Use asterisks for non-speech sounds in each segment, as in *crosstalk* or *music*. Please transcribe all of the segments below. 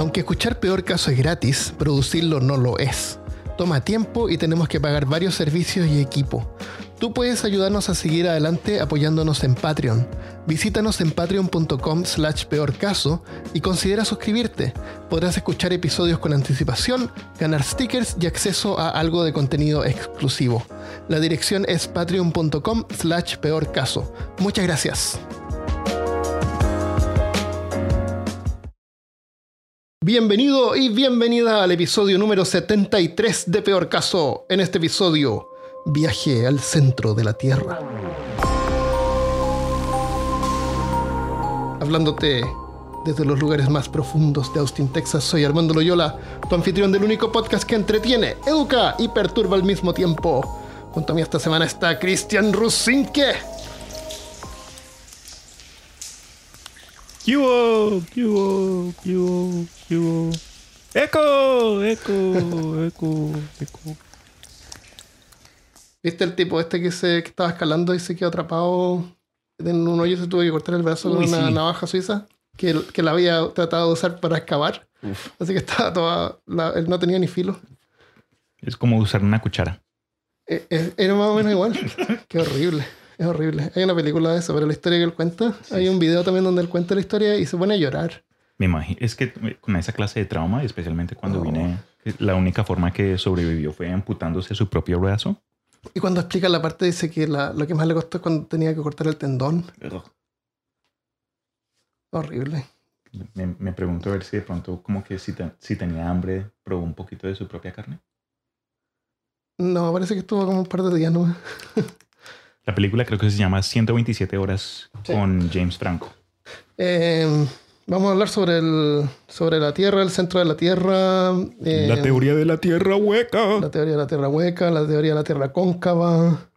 Aunque escuchar peor caso es gratis, producirlo no lo es. Toma tiempo y tenemos que pagar varios servicios y equipo. Tú puedes ayudarnos a seguir adelante apoyándonos en Patreon. Visítanos en patreon.com slash peor caso y considera suscribirte. Podrás escuchar episodios con anticipación, ganar stickers y acceso a algo de contenido exclusivo. La dirección es patreon.com slash peor caso. Muchas gracias. Bienvenido y bienvenida al episodio número 73 de Peor Caso. En este episodio, viaje al centro de la Tierra. Hablándote desde los lugares más profundos de Austin, Texas, soy Armando Loyola, tu anfitrión del único podcast que entretiene, educa y perturba al mismo tiempo. Junto a mí esta semana está Cristian Rusinke. ¿Qué hubo? ¿Qué hubo? ¿Qué hubo? ¿Qué hubo? ¡Eco! ¡Eco! ¡Eco! ¡Eco! ¿Viste el tipo este que se que estaba escalando y se quedó atrapado en un hoyo y se tuvo que cortar el brazo Uy, con una sí. navaja suiza? Que, que la había tratado de usar para excavar. Uf. Así que estaba toda. la- él no tenía ni filo. Es como usar una cuchara. Eh, eh, Era más o menos igual. *laughs* Qué horrible. Es horrible. Hay una película de eso, pero la historia que él cuenta. hay un video también donde él cuenta la historia y se pone a llorar. Me imagino. Es que con esa clase de trauma, especialmente cuando vine, la única forma que sobrevivió fue amputándose su propio brazo. Y cuando explica la parte, dice que la- lo que más le costó es cuando tenía que cortar el tendón. Horrible. Me, me pregunto a ver si de pronto, como que si, te- si tenía hambre, probó un poquito de su propia carne. No, parece que estuvo como un par de días nomás. *laughs* La película creo que se llama 127 horas Sí. con James Franco. Eh, vamos a hablar sobre, el, sobre la Tierra, el centro de la Tierra. eh, la teoría de la tierra hueca. la teoría de la Tierra hueca, la teoría de la Tierra cóncava.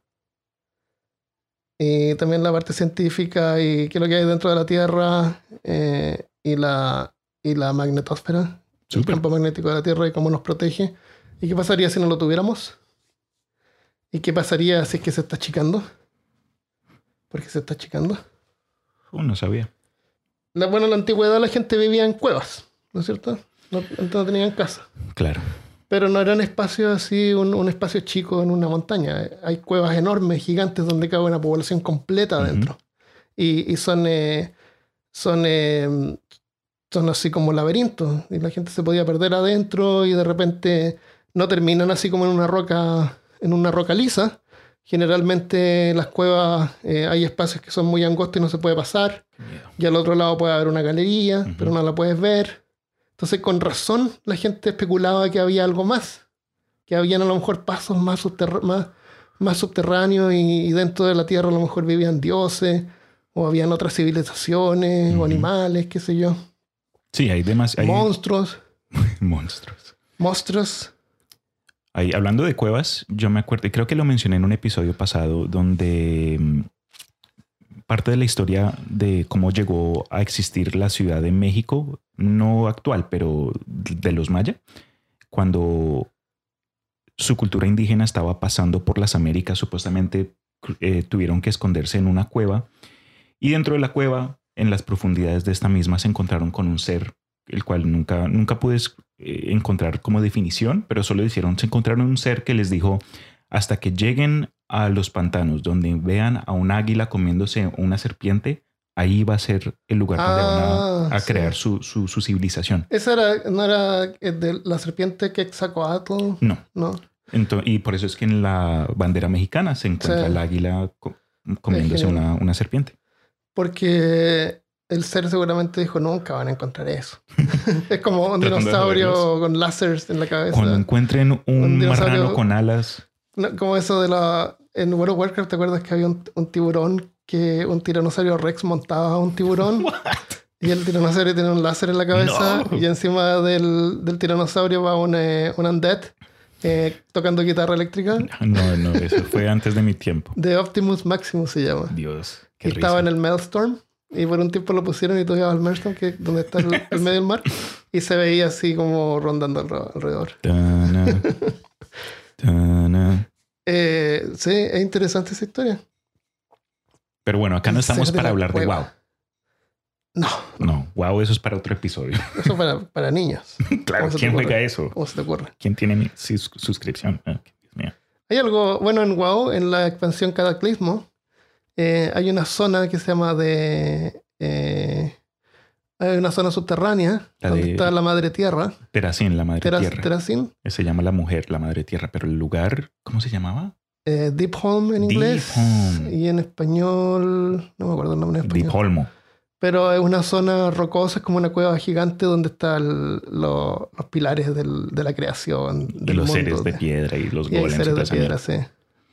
Y también la parte científica y qué es lo que hay dentro de la Tierra eh, y, la, y la magnetosfera, el campo magnético de la Tierra y cómo nos protege. ¿Y qué pasaría si no lo tuviéramos? ¿Y qué pasaría si es que se está achicando? ¿Por qué se está achicando? Oh, no sabía. La, bueno, en la antigüedad la gente vivía en cuevas, ¿no es cierto? No, antes no tenían casa. Claro. Pero no eran espacios así, un, un espacio chico en una montaña. Hay cuevas enormes, gigantes, donde cabe una población completa adentro. Y, y son, eh, son, eh, son así como laberintos. Y la gente se podía perder adentro y de repente no terminan así como en una roca, en una roca lisa. Generalmente en las cuevas eh, hay espacios que son muy angostos y no se puede pasar. Y al otro lado puede haber una galería, pero no la puedes ver. Entonces, con razón, la gente especulaba que había algo más. Que habían a lo mejor pasos más, subterr- más, más subterráneos y, y dentro de la tierra a lo mejor vivían dioses, o habían otras civilizaciones, o animales, qué sé yo. Sí, hay demasiados. *laughs* Monstruos, monstruos. monstruos. Ahí, hablando de cuevas, yo me acuerdo, y creo que lo mencioné en un episodio pasado, donde mm, parte de la historia de cómo llegó a existir la Ciudad de México, no actual, pero de los maya, cuando su cultura indígena estaba pasando por las Américas, supuestamente eh, tuvieron que esconderse en una cueva, y dentro de la cueva, en las profundidades de esta misma, se encontraron con un ser el cual nunca, nunca pude eh, encontrar como definición, pero solo hicieron, se encontraron un ser que les dijo, hasta que lleguen a los pantanos donde vean a un águila comiéndose una serpiente, ahí va a ser el lugar donde van Ah, a, a sí. crear su, su, su civilización. Esa era, no era eh, de la serpiente Quetzalcoatl, No. no. Y por eso es que en la bandera mexicana se encuentra Sí. el águila co- comiéndose una, una serpiente. Porque el ser seguramente dijo, nunca van a encontrar eso. *laughs* es como un dinosaurio con láseres en la cabeza. Cuando encuentren un, un marrano con alas, No, como eso de la... En World of Warcraft, ¿te acuerdas que había un, un tiburón que un tiranosaurio Rex montaba a un tiburón? *laughs* Y el tiranosaurio tiene un láser en la cabeza No. y encima del, del tiranosaurio va un, eh, un undead eh, tocando guitarra eléctrica. no, no, eso fue antes de mi tiempo. *laughs* De Optimus Maximus se llama. Dios, Y estaba en el Maelstrom y por un tiempo lo pusieron y tú ibas al Maelstrom, que donde está el, el medio del mar, y se veía así como rondando alre- alrededor. Tana, tana. Eh, sí, es interesante esa historia. Pero bueno, acá no estamos para la hablar de wow. No, No, wow, eso es para otro episodio. eso para, para niños. *laughs* claro, ¿Cómo se te ¿quién juega eso? ¿Cómo se te ocurre? ¿Quién tiene mi sus- suscripción? Ah, Dios mío. Hay algo bueno en WoW, en la expansión Cataclismo. Eh, hay una zona que se llama de. eh, hay una zona subterránea La donde de- está la madre tierra, Teracín, la madre Teras- tierra. Terracin, Se llama la mujer, la madre tierra, pero el lugar, ¿cómo se llamaba? eh, Deep Home en Deep inglés. Home. Y en español. No me acuerdo el nombre en español. Deep Olmo. Pero es una zona rocosa, es como una cueva gigante donde están lo- los pilares del- de la creación. Y Del los mundo, seres de piedra y los Y golems. y seres toda de piedra, sí.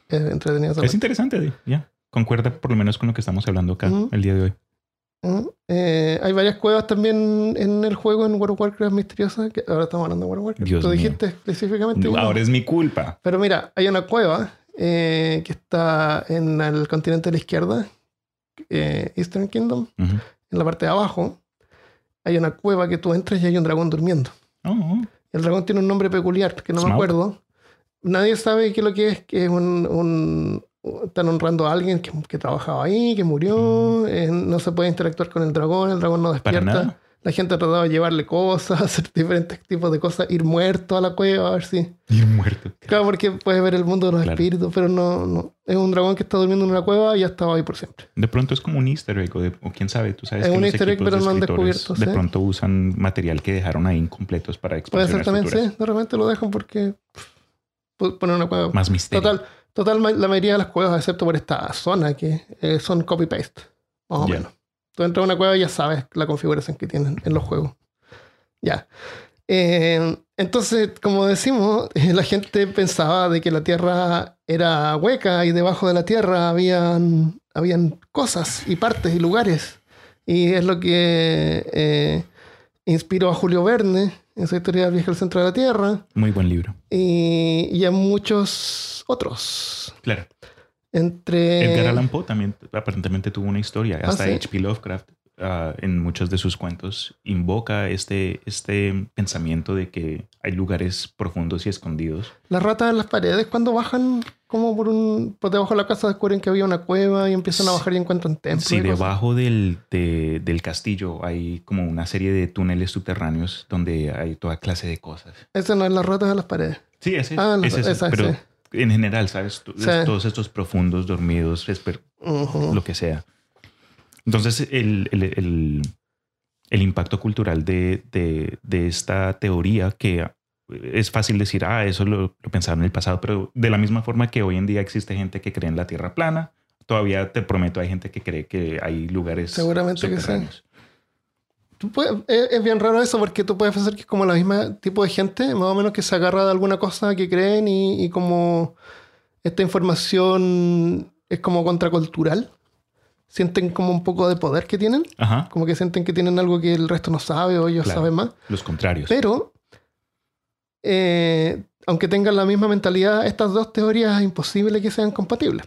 Es entretenido. Es interesante, ya. Concuerda por lo menos con lo que estamos hablando acá el día de hoy. Eh, hay varias cuevas también en el juego en World of Warcraft misteriosa. Que ahora estamos hablando de World of Warcraft. Dios Tú mío. dijiste específicamente. Ahora es mi culpa. Pero mira, hay una cueva eh, que está en el continente de la izquierda, eh, Eastern Kingdom, en la parte de abajo. Hay una cueva que tú entras y hay un dragón durmiendo. Oh, El dragón tiene un nombre peculiar que no me acuerdo. Nadie sabe qué es lo que es, que es un, un- están honrando a alguien que, que trabajaba ahí, que murió, eh, no se puede interactuar con el dragón, el dragón no despierta. La gente ha tratado de llevarle cosas, *laughs* hacer diferentes tipos de cosas, ir muerto a la cueva, a ver si... Ir muerto. Claro, porque puedes ver el mundo de los Claro. espíritus, pero no, no. Es un dragón que está durmiendo en una cueva y ha estado ahí por siempre. De pronto es como un easter egg, o, de- o quién sabe, tú sabes Es que un los easter egg, pero no han descubierto, De sí. pronto usan material que dejaron ahí incompletos para Puede ser expansiones también, futuras. sí. De repente lo dejan porque pff, ponen una cueva. Más misterio. Total, total, la mayoría de las cuevas, excepto por esta zona, que eh, son copy-paste. Más o menos. Tú entras a una cueva y ya sabes la configuración que tienen en los juegos. Ya. Eh, entonces, como decimos, *laughs* la gente pensaba de que la Tierra era hueca y debajo de la Tierra habían, habían cosas y partes y lugares. Y es lo que eh, inspiró a Julio Verne en su historia del viaje al centro de la Tierra Muy buen libro. y, y a muchos otros. Claro. Entre. Edgar Allan Poe también aparentemente tuvo una historia. Ah, Hasta ¿sí? H.P. Lovecraft ah, en muchos de sus cuentos invoca este, este pensamiento de que hay lugares profundos y escondidos. Las ratas en las paredes, cuando bajan como por un. por debajo de la casa, descubren que había una cueva y empiezan a bajar y encuentran templos. Sí, debajo del, de- del castillo hay como una serie de túneles subterráneos donde hay toda clase de cosas. Ese no es las ratas en las paredes. Sí, ese, Ah, es, esa, pero sí. en general, ¿sabes? Sí. Todos estos profundos, dormidos, esper- Ujú. lo que sea. Entonces, el, el- el- el impacto cultural de, de- de esta teoría que es fácil decir, ah, eso lo, lo pensaron en el pasado, pero de la misma forma que hoy en día existe gente que cree en la Tierra plana, todavía te prometo, hay gente que cree que hay lugares Seguramente que sí. Tú puedes- es bien raro eso porque tú puedes pensar que es como la misma tipo de gente, más o menos que se agarra de alguna cosa que creen y, y como esta información es como contracultural. Sienten como un poco de poder que tienen, Ajá, como que sienten que tienen algo que el resto no sabe o ellos Claro. saben más. los contrarios. Pero, eh, aunque tengan la misma mentalidad, estas dos teorías es imposible que sean compatibles.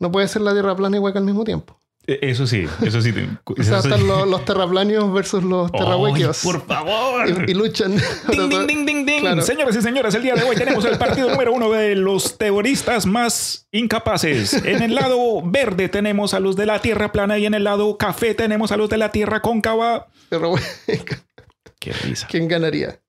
No puede ser la Tierra plana y hueca al mismo tiempo. Eh, Eso sí, eso sí. O sea, eso sí. están *laughs* los, los terraplanios versus los ¡Ay, terrahuequios. por favor! Y, y luchan. Ding, *laughs* ding, ding, ding, ding. Claro. Señoras y señores, el día de hoy tenemos el partido número uno de los teoristas más incapaces. En el lado verde tenemos a los de la Tierra plana y en el lado café tenemos a los de la Tierra cóncava. Terrahueca. Qué risa. ¿Quién ganaría?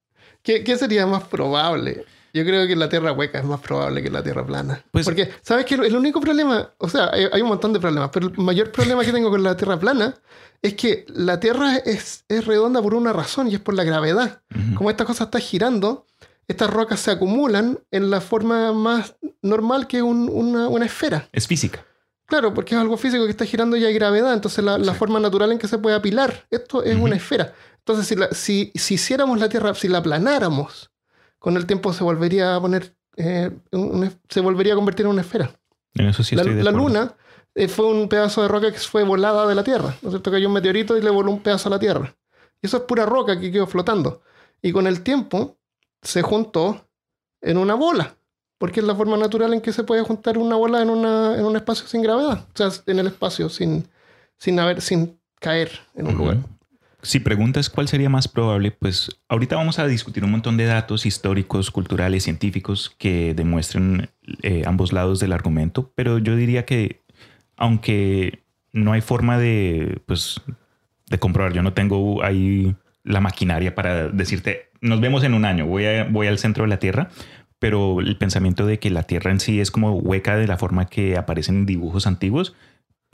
¿Qué, qué sería más probable? Yo creo que la Tierra hueca es más probable que la Tierra plana. Pues- Porque, ¿sabes qué? El único problema, o sea, hay, hay un montón de problemas, pero el mayor problema que tengo con la Tierra plana es que la Tierra es, es redonda por una razón y es por la gravedad. Como esta cosa está girando, estas rocas se acumulan en la forma más normal que un- una, una esfera. Es física. Claro, porque es algo físico que está girando y hay gravedad, entonces la, la forma natural en que se puede apilar, esto es una esfera. Entonces, si, la- si, si hiciéramos la Tierra, si la aplanáramos, con el tiempo se volvería a poner, eh, se volvería a convertir en una esfera. En eso sí la estoy de la. Luna eh, fue un pedazo de roca que fue volada de la Tierra, ¿no es cierto? Cayó un meteorito y le voló un pedazo a la Tierra. Y eso es pura roca que quedó flotando. Y con el tiempo se juntó en una bola, porque es la forma natural en que se puede juntar una bola en, una, en un espacio sin gravedad, o sea, en el espacio sin, sin, haber, sin caer en un lugar. Si preguntas cuál sería más probable, pues ahorita vamos a discutir un montón de datos históricos, culturales, científicos que demuestren eh, ambos lados del argumento, pero yo diría que aunque no hay forma de, pues, de comprobar. Yo no tengo ahí la maquinaria para decirte, nos vemos en un año, voy, a- voy al centro de la Tierra, pero el pensamiento de que la Tierra en sí es como hueca de la forma que aparecen en dibujos antiguos,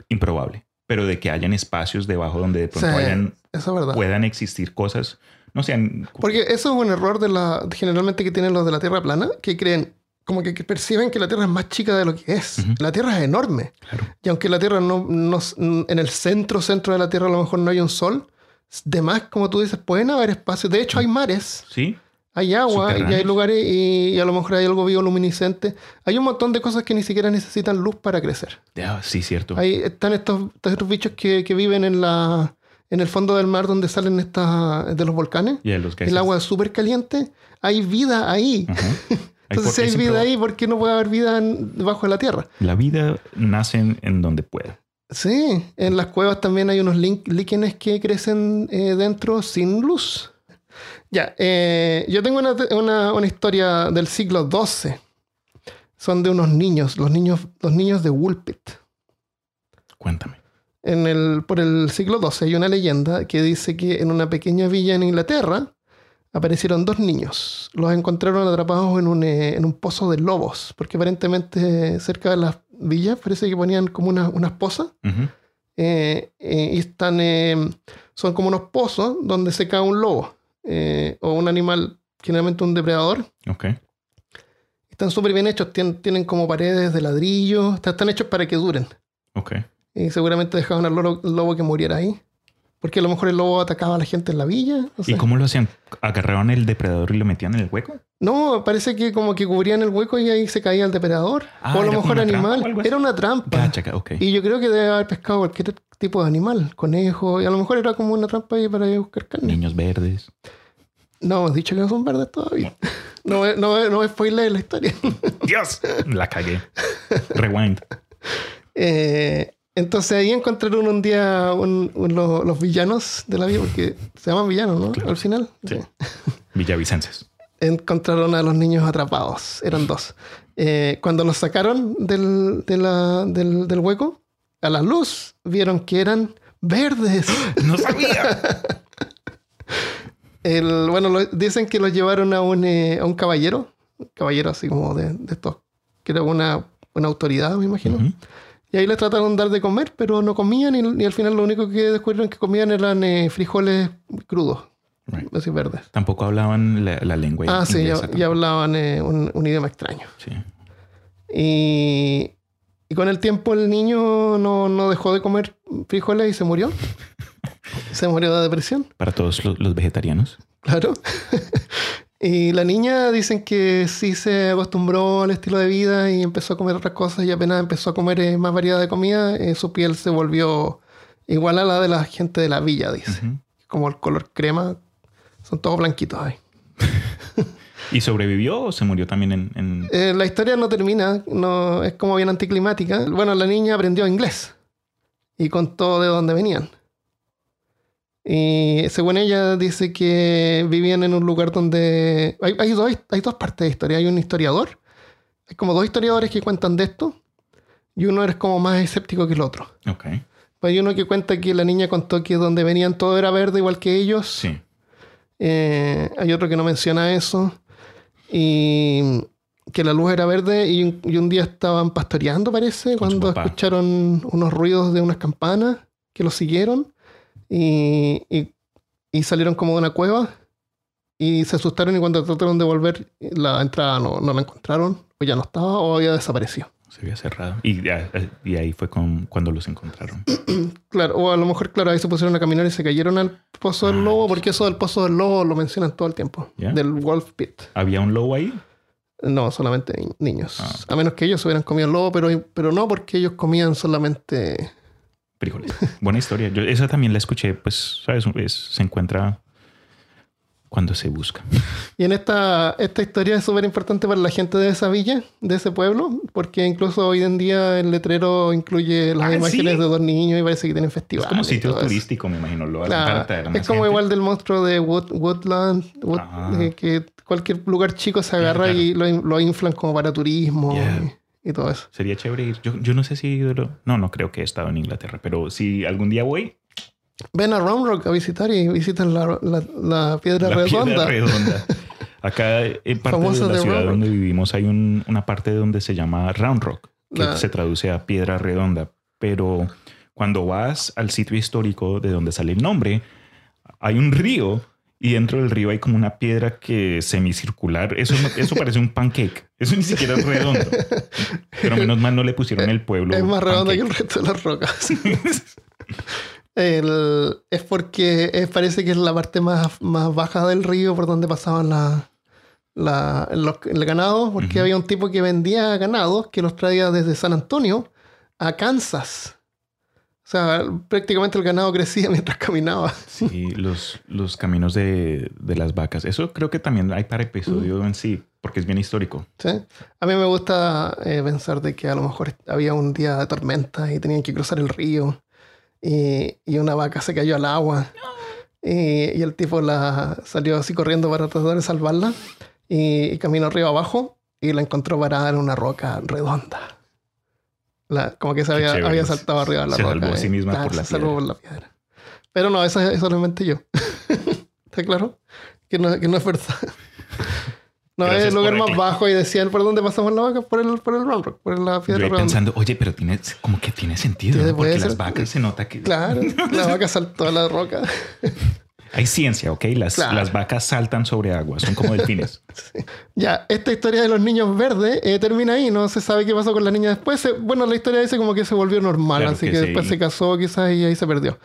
improbable. Pero de que hayan espacios debajo donde de pronto Sí, hayan, Eso es verdad. puedan existir cosas, no sean... Porque eso es un error de la, generalmente que tienen los de la Tierra plana, que creen, como que, que perciben que la Tierra es más chica de lo que es. La Tierra es enorme. Claro. Y aunque la Tierra no, no- en el centro, centro de la Tierra a lo mejor no hay un sol, de más, como tú dices, pueden haber espacios. De hecho, hay mares, Sí, hay agua, y hay lugares y, y a lo mejor hay algo bioluminiscente. Hay un montón de cosas que ni siquiera necesitan luz para crecer. Ah, sí, cierto. Están estos, estos bichos que, que viven en, la, en el fondo del mar donde salen estas de los volcanes. Y a los El agua es súper caliente. Hay vida ahí. Ajá. *laughs* Entonces, si hay vida ahí, ¿por qué no puede haber vida en- debajo de la tierra? La vida nace en, en donde pueda. Sí, en las cuevas también hay unos líquenes que crecen eh, dentro sin luz. Ya, eh, yo tengo una, una- una historia del siglo XII. Son de unos niños, los niños, los niños de Woolpit. Cuéntame. En el, por el siglo XII hay una leyenda que dice que en una pequeña villa en Inglaterra aparecieron dos niños. Los encontraron atrapados en un, eh, en un pozo de lobos, porque aparentemente cerca de las villas parece que ponían como una- unas pozas. Ujú. eh, eh, y están, son como unos pozos donde se cae un lobo o un animal, generalmente un depredador. Ok. Están súper bien hechos, tienen, tienen como paredes de ladrillo, están, están hechos para que duren. Ok. Y seguramente dejaban al lobo, lobo que muriera ahí. Porque a lo mejor el lobo atacaba a la gente en la villa. no ¿Y cómo lo hacían? ¿Agarraban el depredador y lo metían en el hueco? No, parece que como que cubrían el hueco y ahí se caía el depredador. Ah, o a lo mejor animal. Era una trampa. Y yo creo que debe haber pescado cualquier tipo de animal, conejo, y a lo mejor era como una trampa ahí para ir a buscar carne. Niños verdes. No, hemos dicho que no son verdes todavía. *laughs* No, no, no me spoilees la historia. ¡Dios! La cagué. Rewind. *laughs* Eh, entonces ahí encontraron un día un- un- los, los villanos de la vida, porque se llaman villanos, ¿no? Claro. Al final. Sí. Sí. *laughs* Villavicenses. Encontraron a los niños atrapados. Eran dos. Eh, cuando los sacaron del, de la- del, del hueco, a la luz, vieron que eran verdes. *gasps* ¡No sabía! *laughs* El, bueno, lo- dicen que los llevaron a un, eh, a un caballero, un caballero así como de, de estos, que era una, una autoridad, me imagino. Ujú. Y ahí les trataron de dar de comer, pero no comían y, y al final lo único que descubrieron que comían eran eh, frijoles crudos, Right. así verdes. Tampoco hablaban la, la lengua ah, sí, ya, hablaban eh, un, un idioma extraño. Sí. Y, y con el tiempo el niño no, no dejó de comer frijoles y se murió. *laughs* se murió de depresión. Para todos los, los vegetarianos. Claro. *laughs* y la niña dicen que sí se acostumbró al estilo de vida y empezó a comer otras cosas y apenas empezó a comer eh, más variedad de comida, eh, su piel se volvió igual a la de la gente de la villa, dice. Como el color crema, son todos blanquitos ahí. *laughs* ¿Y sobrevivió o se murió también en...? en- Eh, la historia no termina, no, es como bien anticlimática. Bueno, la niña aprendió inglés y contó de dónde venían. Y según ella dice que vivían en un lugar donde... Hay, hay dos, hay dos partes de historia. Hay un historiador. Hay como dos historiadores que cuentan de esto. Y uno es como más escéptico que el otro. Ok. Pues hay uno que cuenta que la niña contó que donde venían todo era verde igual que ellos. Sí. Eh, hay otro que no menciona eso. Y que la luz era verde y un, y un día estaban pastoreando, parece, Con cuando escucharon unos ruidos de unas campanas que los siguieron y, y- y salieron como de una cueva y se asustaron y cuando trataron de volver la entrada no, no la encontraron o ya no estaba o había desaparecido. Se había cerrado. Y, ahí fue con, cuando los encontraron. *clears throat* Claro, o a lo mejor, claro, ahí se pusieron a caminar y se cayeron al pozo del Ah, lobo, porque eso del pozo del lobo lo mencionan todo el tiempo. Del Wolf Pit. ¿Había un lobo ahí? No, solamente ni- niños. Ah. A menos que ellos hubieran comido el lobo, pero, pero no porque ellos comían solamente. Frijoles. Buena historia. Yo esa también la escuché, pues, ¿sabes? Es- se encuentra cuando se busca. Y en esta, esta historia es súper importante para la gente de esa villa, de ese pueblo, porque incluso hoy en día el letrero incluye las Ah, imágenes ¿sí? de dos niños y parece que tienen Es festivales. como y sitio todo eso. turístico, me imagino. Lo Claro, es como gente. igual del monstruo de Wood- Woodland, Wood- Ah. eh, que cualquier lugar chico se agarra claro. y lo, lo inflan como para turismo Yeah. y todo eso. Sería chévere ir. Yo, yo no sé si... No, no creo que he estado en Inglaterra, pero si algún día voy... Ven a Round Rock a visitar y visitan la, la, la piedra La redonda. piedra redonda. *laughs* Acá en parte Famosa de la de ciudad donde vivimos hay un- una parte donde se llama Round Rock, que se traduce a piedra redonda. Pero cuando vas al sitio histórico de donde sale el nombre, hay un río y dentro del río hay como una piedra que semicircular. Eso, eso parece un pancake. Eso ni siquiera es redondo. Pero menos mal no le pusieron el pueblo. Es más redonda que el resto de las rocas. El- es porque es- parece que es la parte más, más baja del río por donde pasaban la, la- los- el ganado, porque había un tipo que vendía ganados que los traía desde San Antonio a Kansas. O sea, prácticamente el ganado crecía *laughs* mientras caminaba. Sí, los, los caminos de, de las vacas. Eso creo que también hay para episodio en sí, porque es bien histórico. ¿sí? A mí me gusta eh, pensar de que a lo mejor había un día de tormenta y tenían que cruzar el río y, y una vaca se cayó al agua y, y el tipo la salió así corriendo para tratar de salvarla y, y caminó arriba abajo y la encontró parada en una roca redonda. La- como que se había, había saltado arriba de la Se roca. salvó a sí misma por la se salvó piedra. por la piedra. Pero no, eso, eso lo inventé yo. *laughs* ¿Está claro? Que no, que no es verdad. *laughs* No, Gracias es el lugar más bajo y decían por dónde pasamos la vaca, por el, por el Round Rock, por la Yo piedra redonda. pensando, oye, pero tiene como que tiene sentido, ¿no? porque puede las ser- vacas se nota que Claro, *laughs* la vaca saltó a la roca. Hay ciencia, ¿ok? Las, Claro. las vacas saltan sobre agua, son como delfines. *laughs* Ya, esta historia de los niños verdes eh, termina ahí, no se sabe qué pasó con la niña después. Bueno, la historia dice como que se volvió normal, Claro así que que, sí. después se casó quizás y ahí se perdió.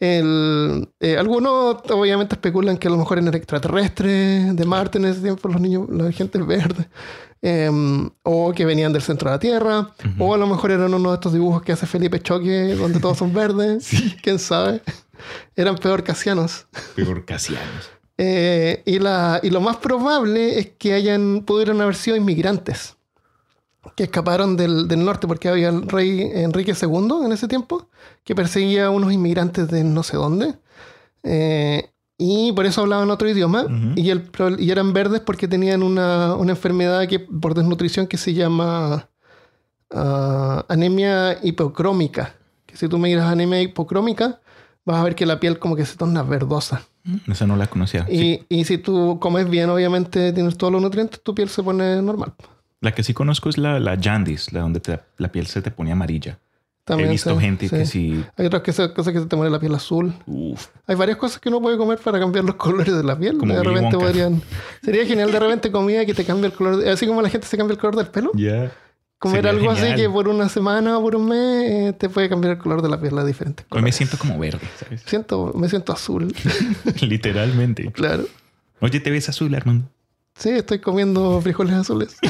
El, eh, algunos obviamente especulan que a lo mejor eran extraterrestres de Marte en ese tiempo, los niños, la gente verde. Em, o que venían del centro de la Tierra, o a lo mejor eran uno de estos dibujos que hace Felipe Choque, donde todos son verdes. *laughs* ¿Quién sabe? Eran peor casianos. Peor casianos. *laughs* Eh, y, la, y lo más probable es que hayan, pudieron haber sido inmigrantes que escaparon del, del norte porque había el rey Enrique II en ese tiempo que perseguía a unos inmigrantes de no sé dónde. Eh, y por eso hablaban otro idioma Ujú. y, el, y eran verdes porque tenían una, una enfermedad que, por desnutrición que se llama ah, anemia hipocrómica. Que si tú miras anemia hipocrómica, vas a ver que la piel como que se torna verdosa. Mm, Esa no la conocía. Sí. Y, y si tú comes bien, obviamente tienes todos los nutrientes, tu piel se pone normal. La que sí conozco es la, la Jandis, la donde te- la piel se te pone amarilla. También He visto se- gente que sí. sí. Hay otras cosas que se te pone la piel azul. Uf, Hay varias cosas que uno puede comer para cambiar los *laughs* colores de la piel. Como de repente podrían... Sería genial de repente comida que te cambie el color. de- Así como la gente se cambia el color del pelo. ya. Comer Sería algo así que por una semana o por un mes eh, te puede cambiar el color de la piel a diferentes Hoy me colores. siento como verde, ¿sabes? Siento, me siento azul. *laughs* Literalmente. claro. Oye, te ves azul, Armando. Sí, estoy comiendo frijoles azules. *laughs*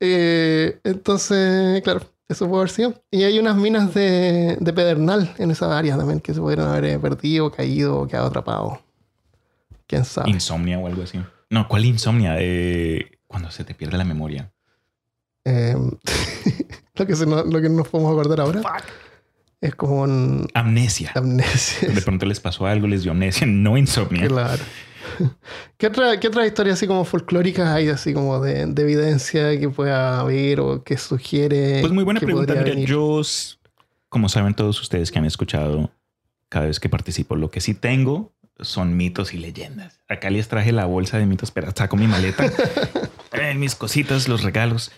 Eh, entonces, claro, eso puede haber sido. Y hay unas minas de, de pedernal en esa área también que se pudieron haber eh, perdido, caído o quedado atrapado. ¿Quién sabe? Insomnia o algo así. No, ¿cuál insomnia? Eh, cuando se te pierde la memoria. Eh, *laughs* lo, que se no- lo que no nos podemos acordar ahora es como un Amnesia. amnesia. De pronto les pasó algo, les dio amnesia, no insomnia. Claro. ¿Qué otra, ¿Qué otra historia así como folclórica hay así como de, de evidencia que pueda haber o que sugiere? Pues muy buena que pregunta. Mira, venir? yo, como saben todos ustedes que han escuchado cada vez que participo, lo que sí tengo son mitos y leyendas. Acá les traje la bolsa de mitos, pero saco mi maleta, *laughs* eh, mis cositas, los regalos.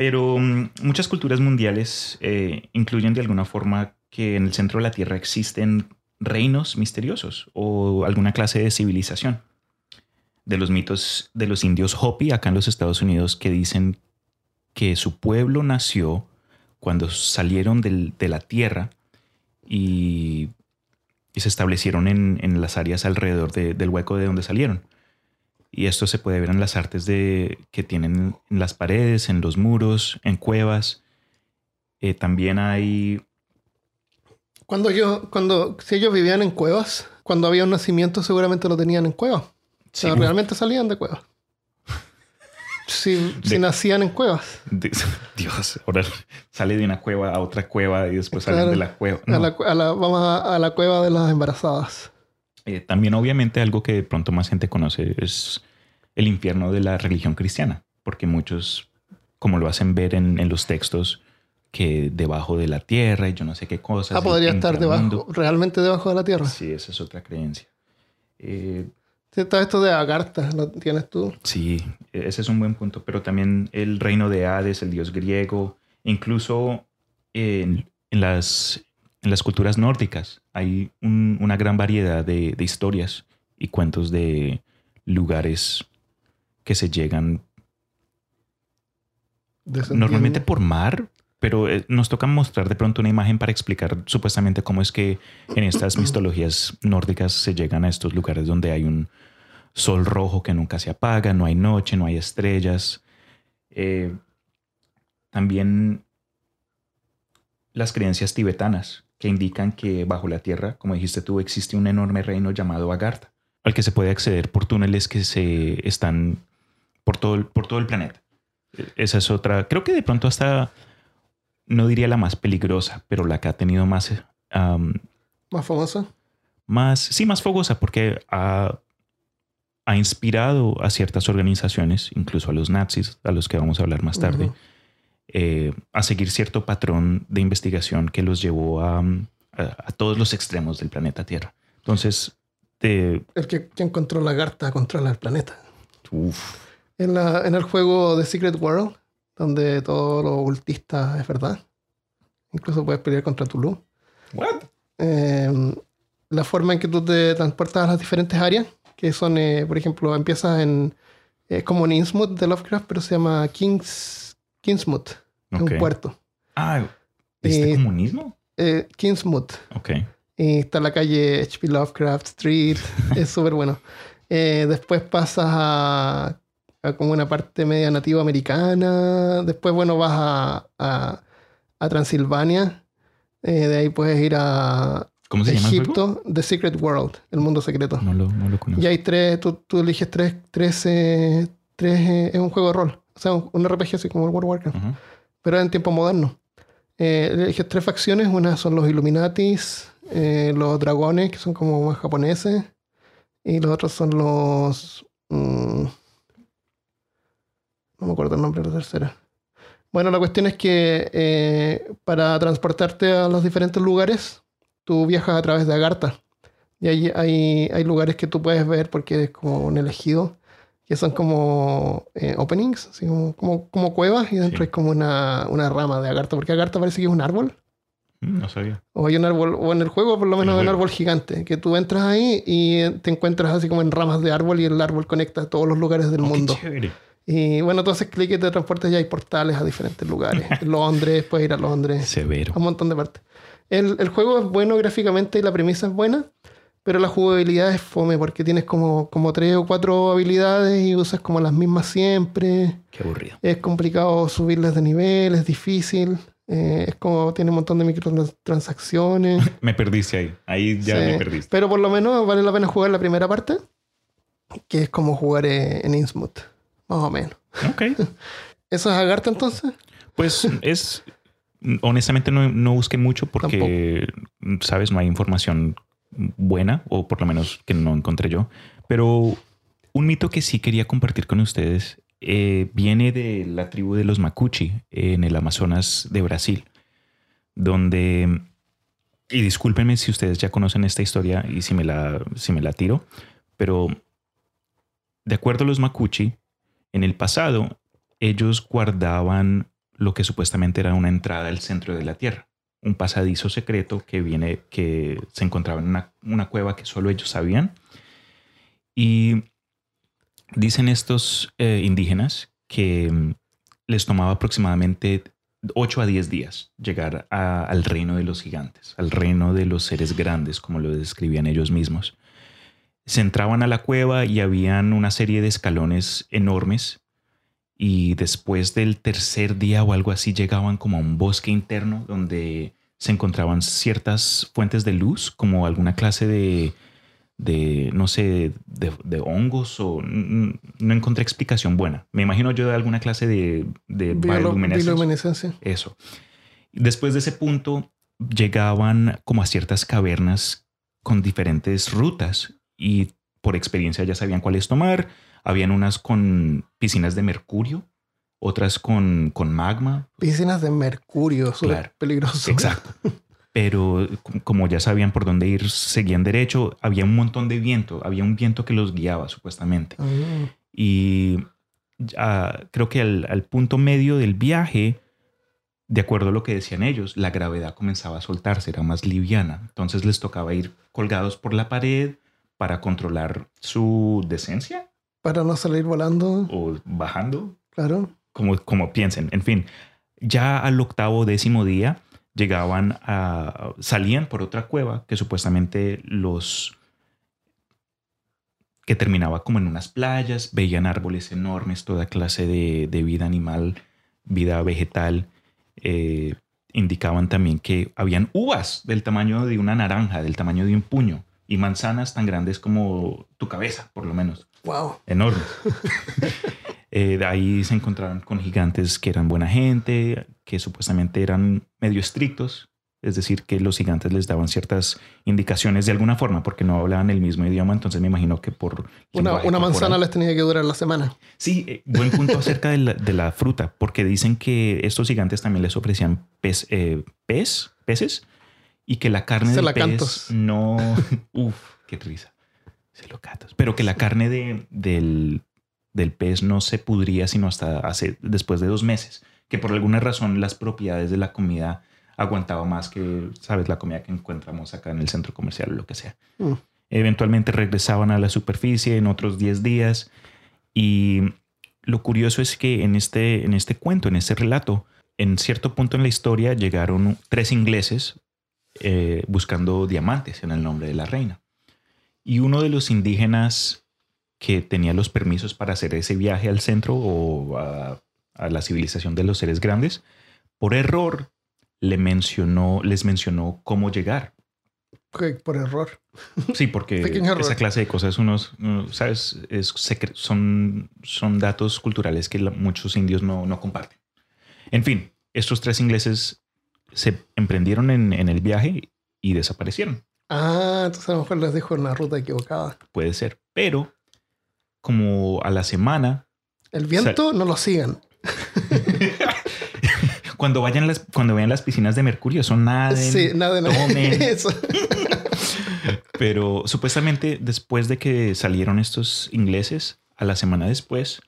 Pero mm, muchas culturas mundiales eh, incluyen de alguna forma que en el centro de la Tierra existen reinos misteriosos o alguna clase de civilización. De los mitos de los indios Hopi acá en los Estados Unidos que dicen que su pueblo nació cuando salieron del- de la tierra y, y se establecieron en, en las áreas alrededor de- del hueco de donde salieron. Y esto se puede ver en las artes de, que tienen en las paredes, en los muros, en cuevas. Eh, también hay... Cuando yo, cuando, si ellos vivían en cuevas, cuando había un nacimiento seguramente lo tenían en cuevas. O sea, sí, realmente salían de cuevas. Si, *laughs* si De- nacían en cuevas. de- *laughs* Dios, ahora sale de una cueva a otra cueva y después salen Claro. de la cueva. A No. la, cu- a la- vamos a, a la cueva de las embarazadas. Eh, también obviamente algo que de pronto más gente conoce es el infierno de la religión cristiana, porque muchos como lo hacen ver en, en los textos, que debajo de la tierra y yo no sé qué cosas. Ah, podría estar debajo, realmente debajo de la tierra. Sí, esa es otra creencia. Eh, Está esto de Agartha, ¿lo tienes tú? Sí, ese es un buen punto, pero también el reino de Hades, el dios griego, incluso en, en las, en las culturas nórdicas hay un- una gran variedad de, de historias y cuentos de lugares que se llegan normalmente por mar, pero eh, nos toca mostrar de pronto una imagen para explicar supuestamente cómo es que en estas *clears throat* mitologías nórdicas se llegan a estos lugares donde hay un sol rojo que nunca se apaga, no hay noche, no hay estrellas. Eh, también las creencias tibetanas que indican que bajo la tierra, como dijiste tú, existe un enorme reino llamado Agartha, al que se puede acceder por túneles que se están por todo el, por todo el planeta. Esa es otra, creo que de pronto hasta, no diría la más peligrosa, pero la que ha tenido más, am, Más famosa. más, sí, más fogosa, porque ha, ha inspirado a ciertas organizaciones, incluso a los nazis, a los que vamos a hablar más tarde, Ujú. Eh, a seguir cierto patrón de investigación que los llevó a, a- a todos los extremos del planeta Tierra. Entonces, de, El que quien controla Agartha controla el planeta. uf, En, la, en el juego The Secret World, donde todo lo ocultista es verdad. Incluso puedes pelear contra Tulu. what? Eh, la forma en que tú te transportas a las diferentes áreas, que son, eh, por ejemplo, empiezas en. Es como en Innsmouth de Lovecraft, pero se llama Kings, Kingsmouth, es Ok. un puerto. Ah, ¿este Eh, comunismo? Eh, Kingsmouth. Ok. Y está la calle HP Lovecraft Street. *laughs* es súper bueno. Eh, después pasas a, a como una parte media nativa americana. Después, bueno, vas a, a, a Transilvania. Eh, de ahí puedes ir a ¿Cómo se llama el juego? Egipto, The Secret World, el mundo secreto. No lo, no lo conozco. Y hay tres, tú, tú eliges tres, tres, eh, tres eh, es un juego de rol. O sea, un, RPG así como el World of Warcraft pero en tiempo moderno. Eh, eliges tres facciones, una son los Illuminatis, eh, los dragones, que son como más japoneses, y los otros son los... mm, no me acuerdo el nombre de la tercera. Bueno, la cuestión es que eh, para transportarte a los diferentes lugares, tú viajas a través de Agartha. Y ahí hay, hay lugares que tú puedes ver porque es como un elegido, que son como eh, openings, así como, como, como cuevas, y dentro Sí. hay como una, una rama de Agartha, porque Agartha parece que es un árbol. Mm, No sabía. O hay un árbol, o en el juego por lo menos hay un árbol gigante, que tú entras ahí y te encuentras así como en ramas de árbol y el árbol conecta todos los lugares del Oh, qué mundo. chévere. Y bueno, entonces clic y te transportas y hay portales a diferentes lugares. *laughs* Londres, puedes ir a Londres, Severo. a un montón de partes. El, el juego es bueno gráficamente y la premisa es buena, pero la jugabilidad es fome porque tienes como, como tres o cuatro habilidades y usas como las mismas siempre. Qué aburrido. Es complicado subirles de nivel, es difícil. eh, es como tiene un montón de microtransacciones. *laughs* Me perdiste ahí. Ahí ya Sí, me perdiste. Pero por lo menos vale la pena jugar la primera parte, que es como jugar eh, en Innsmouth, más o menos. Ok. *laughs* ¿Eso es Agartha entonces? Pues es. Honestamente no, no busqué mucho porque, sabes, no hay información buena, o por lo menos que no encontré yo. Pero un mito que sí quería compartir con ustedes eh, viene de la tribu de los Macuchi en el Amazonas de Brasil, donde, y discúlpenme si ustedes ya conocen esta historia y si me la, si me la tiro, pero de acuerdo a los Macuchi, en el pasado ellos guardaban lo que supuestamente era una entrada al centro de la Tierra, un pasadizo secreto que viene, que se encontraba en una, cueva que solo ellos sabían. Y dicen estos eh, indígenas que mm, les tomaba aproximadamente 8 a 10 días llegar al reino de los gigantes, al reino de los seres grandes, como lo describían ellos mismos. Se entraban a la cueva y habían una serie de escalones enormes y después del tercer día o algo así llegaban como a un bosque interno donde se encontraban ciertas fuentes de luz, como alguna clase de, de no sé, de, de hongos o no encontré explicación buena. Me imagino yo de alguna clase de, de bioluminescencia. Eso. Después de ese punto llegaban como a ciertas cavernas con diferentes rutas y por experiencia ya sabían cuáles tomar. Habían unas con piscinas de mercurio, otras con, con magma. Piscinas de mercurio, Claro. peligroso. Exacto. *laughs* Pero com- como ya sabían por dónde ir, seguían derecho. Había un montón de viento. Había un viento que los guiaba, supuestamente. Ah, Y ya creo que al, al punto medio del viaje, de acuerdo a lo que decían ellos, la gravedad comenzaba a soltarse, era más liviana. Entonces les tocaba ir colgados por la pared para controlar su decencia para no salir volando, o bajando, claro. como, como piensen. En fin, ya al octavo décimo día llegaban a, salían por otra cueva que supuestamente los que terminaba como en unas playas, veían árboles enormes, toda clase de, de vida animal, vida vegetal. eh, indicaban también que habían uvas del tamaño de una naranja, del tamaño de un puño, y manzanas tan grandes como tu cabeza, por lo menos Wow. enormes. *laughs* Eh, de ahí se encontraron con gigantes que eran buena gente, que supuestamente eran medio estrictos, es decir, que los gigantes les daban ciertas indicaciones de alguna forma, porque no hablaban el mismo idioma, entonces me imagino que por... Una, una manzana les tenía que durar la semana. Sí, eh, buen punto acerca de la, de la fruta, porque dicen que estos gigantes también les ofrecían pez, eh, pez, peces, y que la carne del Celacantos. pez no... *laughs* Uf, qué risa. Celocatos. Pero que la carne de- del, del pez no se pudría sino hasta hace, después de dos meses. Que por alguna razón las propiedades de la comida aguantaba más que, sabes, la comida que encontramos acá en el centro comercial o lo que sea. Mm. Eventualmente regresaban a la superficie en otros 10 días. Y lo curioso es que en este, en este cuento, en este relato, en cierto punto en la historia llegaron tres ingleses eh, buscando diamantes en el nombre de la reina. Y uno de los indígenas que tenía los permisos para hacer ese viaje al centro o a, a la civilización de los seres grandes, por error le mencionó, les mencionó cómo llegar. Por error. Sí, porque error. esa clase de cosas, unos, uno, ¿sabes? Es secre- son, son datos culturales que muchos indios no, no comparten. En fin, estos tres ingleses se emprendieron en, en el viaje y desaparecieron. Ah, entonces a lo mejor les dijo una ruta equivocada. Puede ser. Pero, como a la semana, El viento no lo sigan. *laughs* cuando vayan las, cuando vean las piscinas de mercurio, son nada de sí, nada. *laughs* *laughs* Pero supuestamente después de que salieron estos ingleses, a la semana después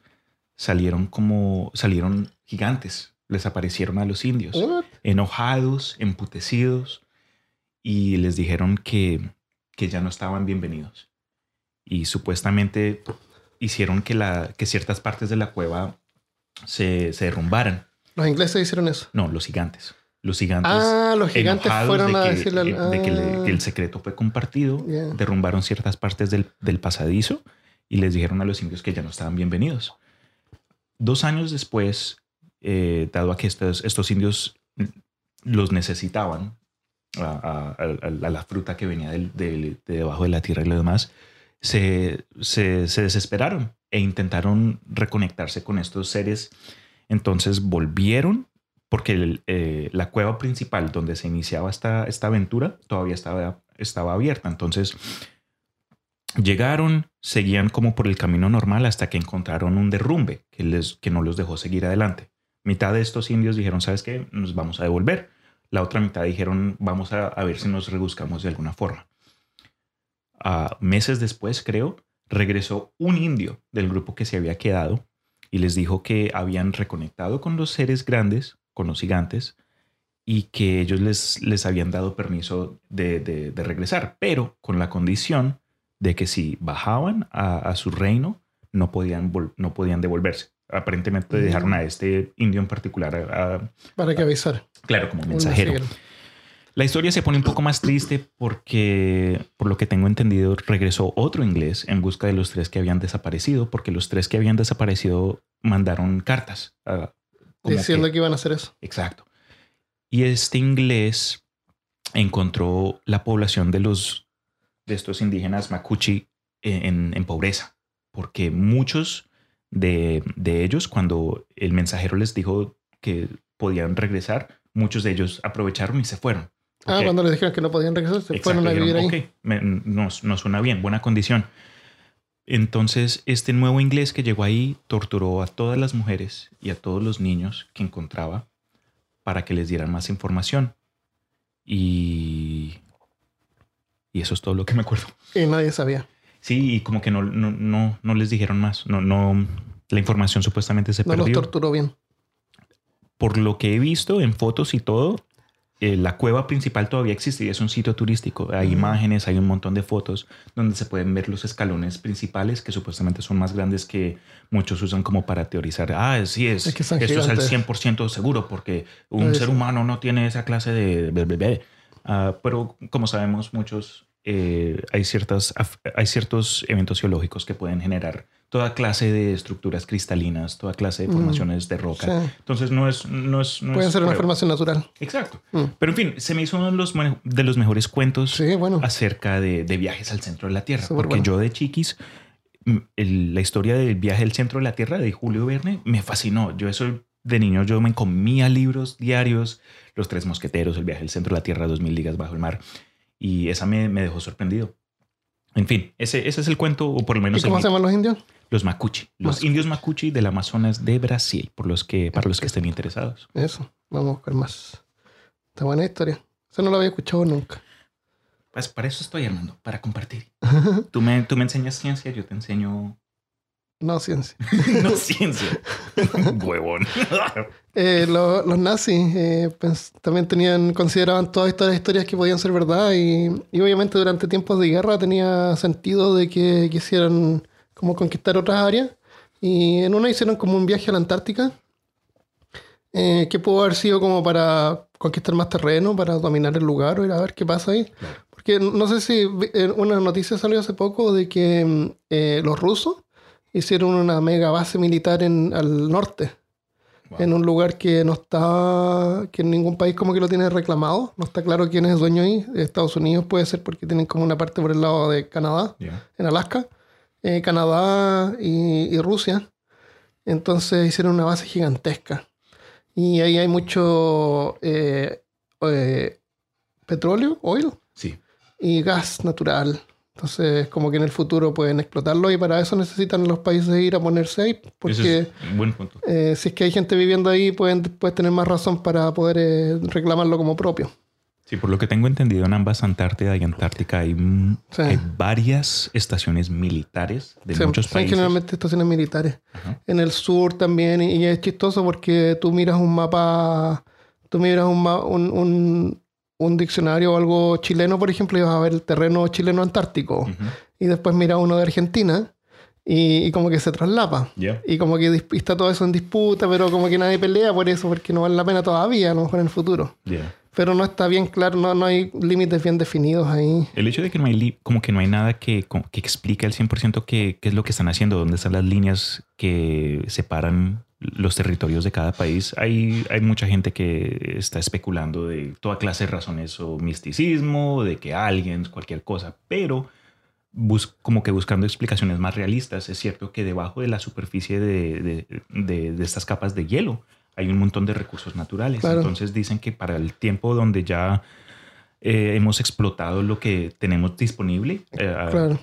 salieron como salieron gigantes, les aparecieron a los indios, What? enojados, emputecidos y les dijeron que, que ya no estaban bienvenidos. Y supuestamente hicieron que, la, que ciertas partes de la cueva se, se derrumbaran. Los ingleses hicieron eso. No, los gigantes. Los gigantes Ah, los gigantes fueron de a que, decirle al- eh, de que le- que el secreto fue compartido, derrumbaron ciertas partes del, del pasadizo y les dijeron a los indios que ya no estaban bienvenidos. Dos años después, eh, dado a que estos, estos indios los necesitaban, a, la fruta que venía del- de debajo de la tierra y lo demás, se, se, se desesperaron e intentaron reconectarse con estos seres. Entonces volvieron porque eh, la cueva principal donde se iniciaba esta, esta aventura todavía estaba, estaba abierta. Entonces llegaron, seguían como por el camino normal hasta que encontraron un derrumbe que, les, que no los dejó seguir adelante. Mitad de estos indios dijeron, ¿sabes qué? Nos vamos a devolver. La otra mitad dijeron, vamos a, ver si nos rebuscamos de alguna forma. Meses después, creo, regresó un indio del grupo que se había quedado y les dijo que habían reconectado con los seres grandes, con los gigantes, y que ellos les, les habían dado permiso de, de- regresar, pero con la condición de que si bajaban a, su reino, no podían, no podían devolverse. Aparentemente dejaron a este indio en particular, a- a- Para que avisar. claro, como mensajero. La historia se pone un poco más triste porque, por lo que tengo entendido, regresó otro inglés en busca de los tres que habían desaparecido, porque los tres que habían desaparecido mandaron cartas. como Diciendo que- que iban a hacer eso. Exacto. Y este inglés encontró la población de los de estos indígenas macuchi en, en pobreza, porque muchos de, de ellos, cuando el mensajero les dijo que podían regresar, muchos de ellos aprovecharon y se fueron. Ah, cuando les dijeron que no podían regresar, se Exacto, fueron a vivir dijeron, ahí. "Ok, me- nos, nos suena bien, buena condición. Entonces, este nuevo inglés que llegó ahí torturó a todas las mujeres y a todos los niños que encontraba para que les dieran más información. Y, y eso es todo lo que me acuerdo. Y nadie sabía. Sí, y como que no, no, no, no les dijeron más. No, no, la información supuestamente se No los perdió. torturó bien. Por lo que he visto en fotos y todo, eh, la cueva principal todavía existe y es un sitio turístico. Hay imágenes, hay un montón de fotos donde se pueden ver los escalones principales que supuestamente son más grandes que muchos usan como para teorizar. Ah, sí, es, Es que esto es al gigantes. 100% seguro porque un ser humano no tiene esa clase de... Ah, pero como sabemos muchos, eh, hay, ciertas, hay ciertos eventos geológicos que pueden generar toda clase de estructuras cristalinas, toda clase de Mm. formaciones de roca. Sí. Entonces no es... No es no es ser una formación natural. Exacto. Mm. Pero en fin, se me hizo uno de los, me- de los mejores cuentos Sí, bueno. acerca de, de viajes al centro de la Tierra. Súper porque bueno. yo de chiquis, el- la historia del viaje al centro de la Tierra de Julio Verne me fascinó. Yo eso de niño, yo me comía libros diarios, Los Tres Mosqueteros, El viaje al centro de la Tierra, 2000 ligas bajo el mar. Y esa me, me dejó sorprendido. En fin, ese, ese es el cuento, o por lo ¿Y menos el cómo mi- se llaman los indios? los Macuchi. Los Macuchi. indios Macuchi del Amazonas de Brasil, por los que, para los que estén interesados. Eso. Vamos a buscar más. Está buena historia. Eso no lo había escuchado nunca. Pues para eso estoy, Armando, para compartir. *laughs* Tú me, tú me enseñas ciencia, yo te enseño no, ciencia. *laughs* no *laughs* ciencia. Huevón. *laughs* Eh, lo- los nazis eh, pens- también tenían, consideraban todas estas historias que podían ser verdad y, y obviamente durante tiempos de guerra tenía sentido de que quisieran como conquistar otras áreas y en una hicieron como un viaje a la Antártica eh, que pudo haber sido como para conquistar más terreno, para dominar el lugar o ir a ver qué pasa ahí. Porque no sé si una noticia salió hace poco de que mm, eh, los rusos hicieron una mega base militar en, al norte en un lugar que no está, que en ningún país como que lo tiene reclamado. No está claro quién es el dueño ahí. Estados Unidos puede ser porque tienen como una parte por el lado de Canadá, en Alaska, eh, Canadá y, y Rusia. Entonces hicieron una base gigantesca. Y ahí hay mucho eh, eh, petróleo, oil, Sí. y gas natural. Entonces, como que en el futuro pueden explotarlo y para eso necesitan los países ir a ponerse ahí, porque Ese es un buen punto. eh, si es que hay gente viviendo ahí, pueden puedes tener más razón para poder eh, reclamarlo como propio. Sí, por lo que tengo entendido, en ambas Antártida y Antártica hay, Sí. hay varias estaciones militares de muchos son países. generalmente estaciones militares. Ajá. En el sur también, y, es chistoso porque tú miras un mapa, tú miras un, un, un- un diccionario o algo chileno, por ejemplo, y vas a ver el terreno chileno antártico. Y después miras uno de Argentina y, y como que se traslapa. Y como que y está todo eso en disputa, pero como que nadie pelea por eso, porque no vale la pena todavía, a lo mejor en el futuro. Pero no está bien claro, no, no hay límites bien definidos ahí. El hecho de que no hay, como que no hay nada que, que explique al 100% qué, qué es lo que están haciendo, dónde están las líneas que separan los territorios de cada país, hay, hay mucha gente que está especulando de toda clase de razones o misticismo, de que alguien, cualquier cosa, pero bus- como que buscando explicaciones más realistas, es cierto que debajo de la superficie de, de- de- de estas capas de hielo hay un montón de recursos naturales. Claro. Entonces dicen que para el tiempo donde ya eh, hemos explotado lo que tenemos disponible, eh, Claro.